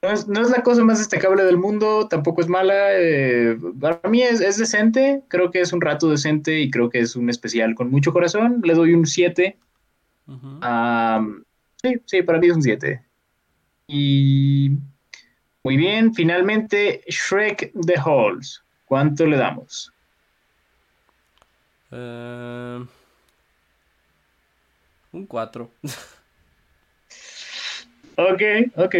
es, no, es, la cosa más destacable del mundo, tampoco es mala. Eh, para mí es, es, decente, creo que es un rato decente y creo que es un especial con mucho corazón. Le doy un 7. sí, sí, para mí es un 7. Y muy bien, finalmente Shrek The Halls. ¿Cuánto le damos? Eh... Un 4. ok, ok.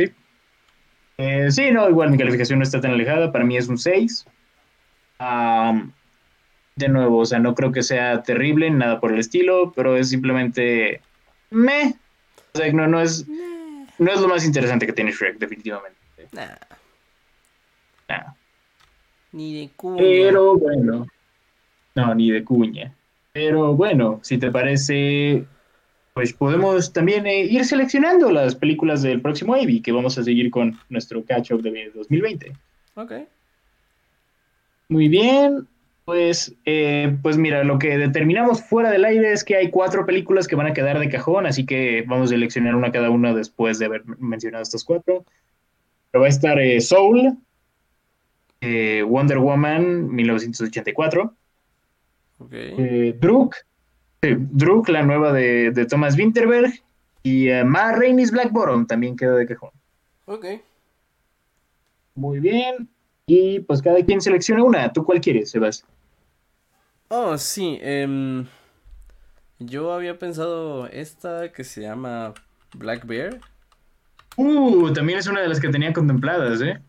Eh, sí, no, igual mi calificación no está tan alejada. Para mí es un 6. de nuevo, o sea, no creo que sea terrible, nada por el estilo, pero es simplemente me. O sea, no, no es. No es lo más interesante que tiene Shrek, definitivamente. Nah. Nah. Ni de cuña. Pero bueno. No, ni de cuña. Pero bueno, si te parece, pues podemos también eh, ir seleccionando las películas del próximo Ivy, que vamos a seguir con nuestro catch-up de 2020. Ok. Muy bien. Pues, eh, pues mira, lo que determinamos fuera del aire es que hay cuatro películas que van a quedar de cajón, así que vamos a seleccionar una cada una después de haber mencionado estas cuatro. Pero va a estar eh, Soul, Wonder Woman 1984, okay. Druk, Druk, la nueva de, de Thomas Winterberg, y Ma Rainey's Black Bottom también queda de cajón. Ok. Muy bien. Y pues cada quien selecciona una. ¿Tú cuál quieres, Sebas? Oh, sí. Em, yo había pensado esta que se llama Black Bear. Uh, también es una de las que tenía contempladas, ¿eh?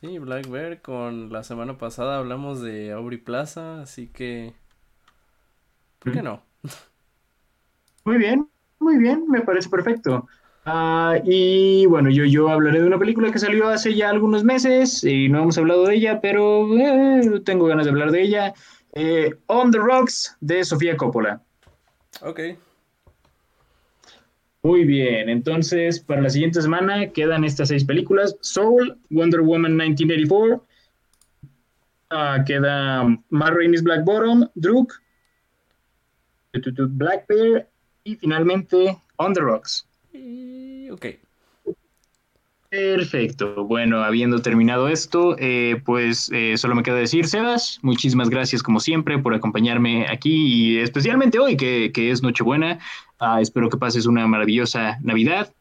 Sí, Black Bear. Con la semana pasada hablamos de Aubrey Plaza, así que. ¿Por qué no? Muy bien, muy bien, me parece perfecto. Ah, y bueno, yo, yo hablaré de una película que salió hace ya algunos meses y no hemos hablado de ella, pero eh, tengo ganas de hablar de ella. Eh, On the Rocks de Sofía Coppola. Ok. Muy bien, entonces para la siguiente semana quedan estas seis películas: Soul, Wonder Woman 1984, ah, queda Matt Rainey's Black Bottom, Druk, Black Bear y finalmente On the Rocks. Ok. Perfecto. Bueno, habiendo terminado esto, eh, pues eh, solo me queda decir, Sebas, muchísimas gracias como siempre por acompañarme aquí y especialmente hoy que, es Nochebuena. Ah, espero que pases una maravillosa Navidad.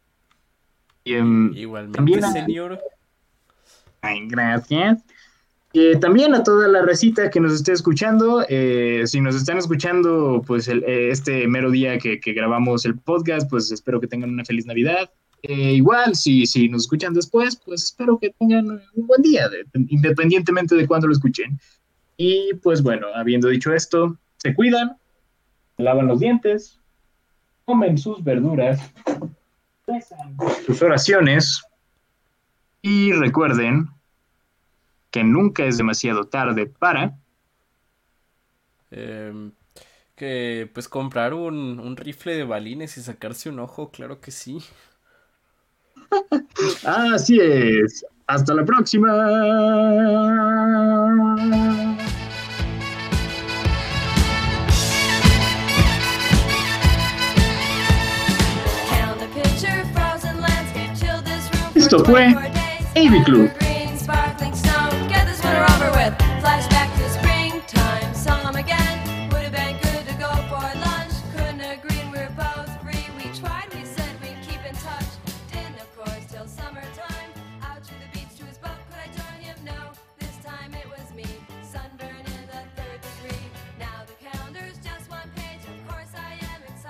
Em, Igualmente, también señor. Ay, gracias. También a toda la recita que nos esté escuchando, eh, si nos están escuchando, pues este mero día que, que grabamos el podcast, pues espero que tengan una feliz Navidad eh, igual, si, si nos escuchan después, pues espero que tengan un buen día, independientemente de cuándo lo escuchen. Y pues bueno, habiendo dicho esto, se cuidan, lavan los dientes, comen sus verduras, rezan sus oraciones y recuerden que nunca es demasiado tarde para... Em, que pues comprar un, un rifle de balines y sacarse un ojo, claro que sí. Así es. Hasta la próxima. Esto fue AV Club. flashback.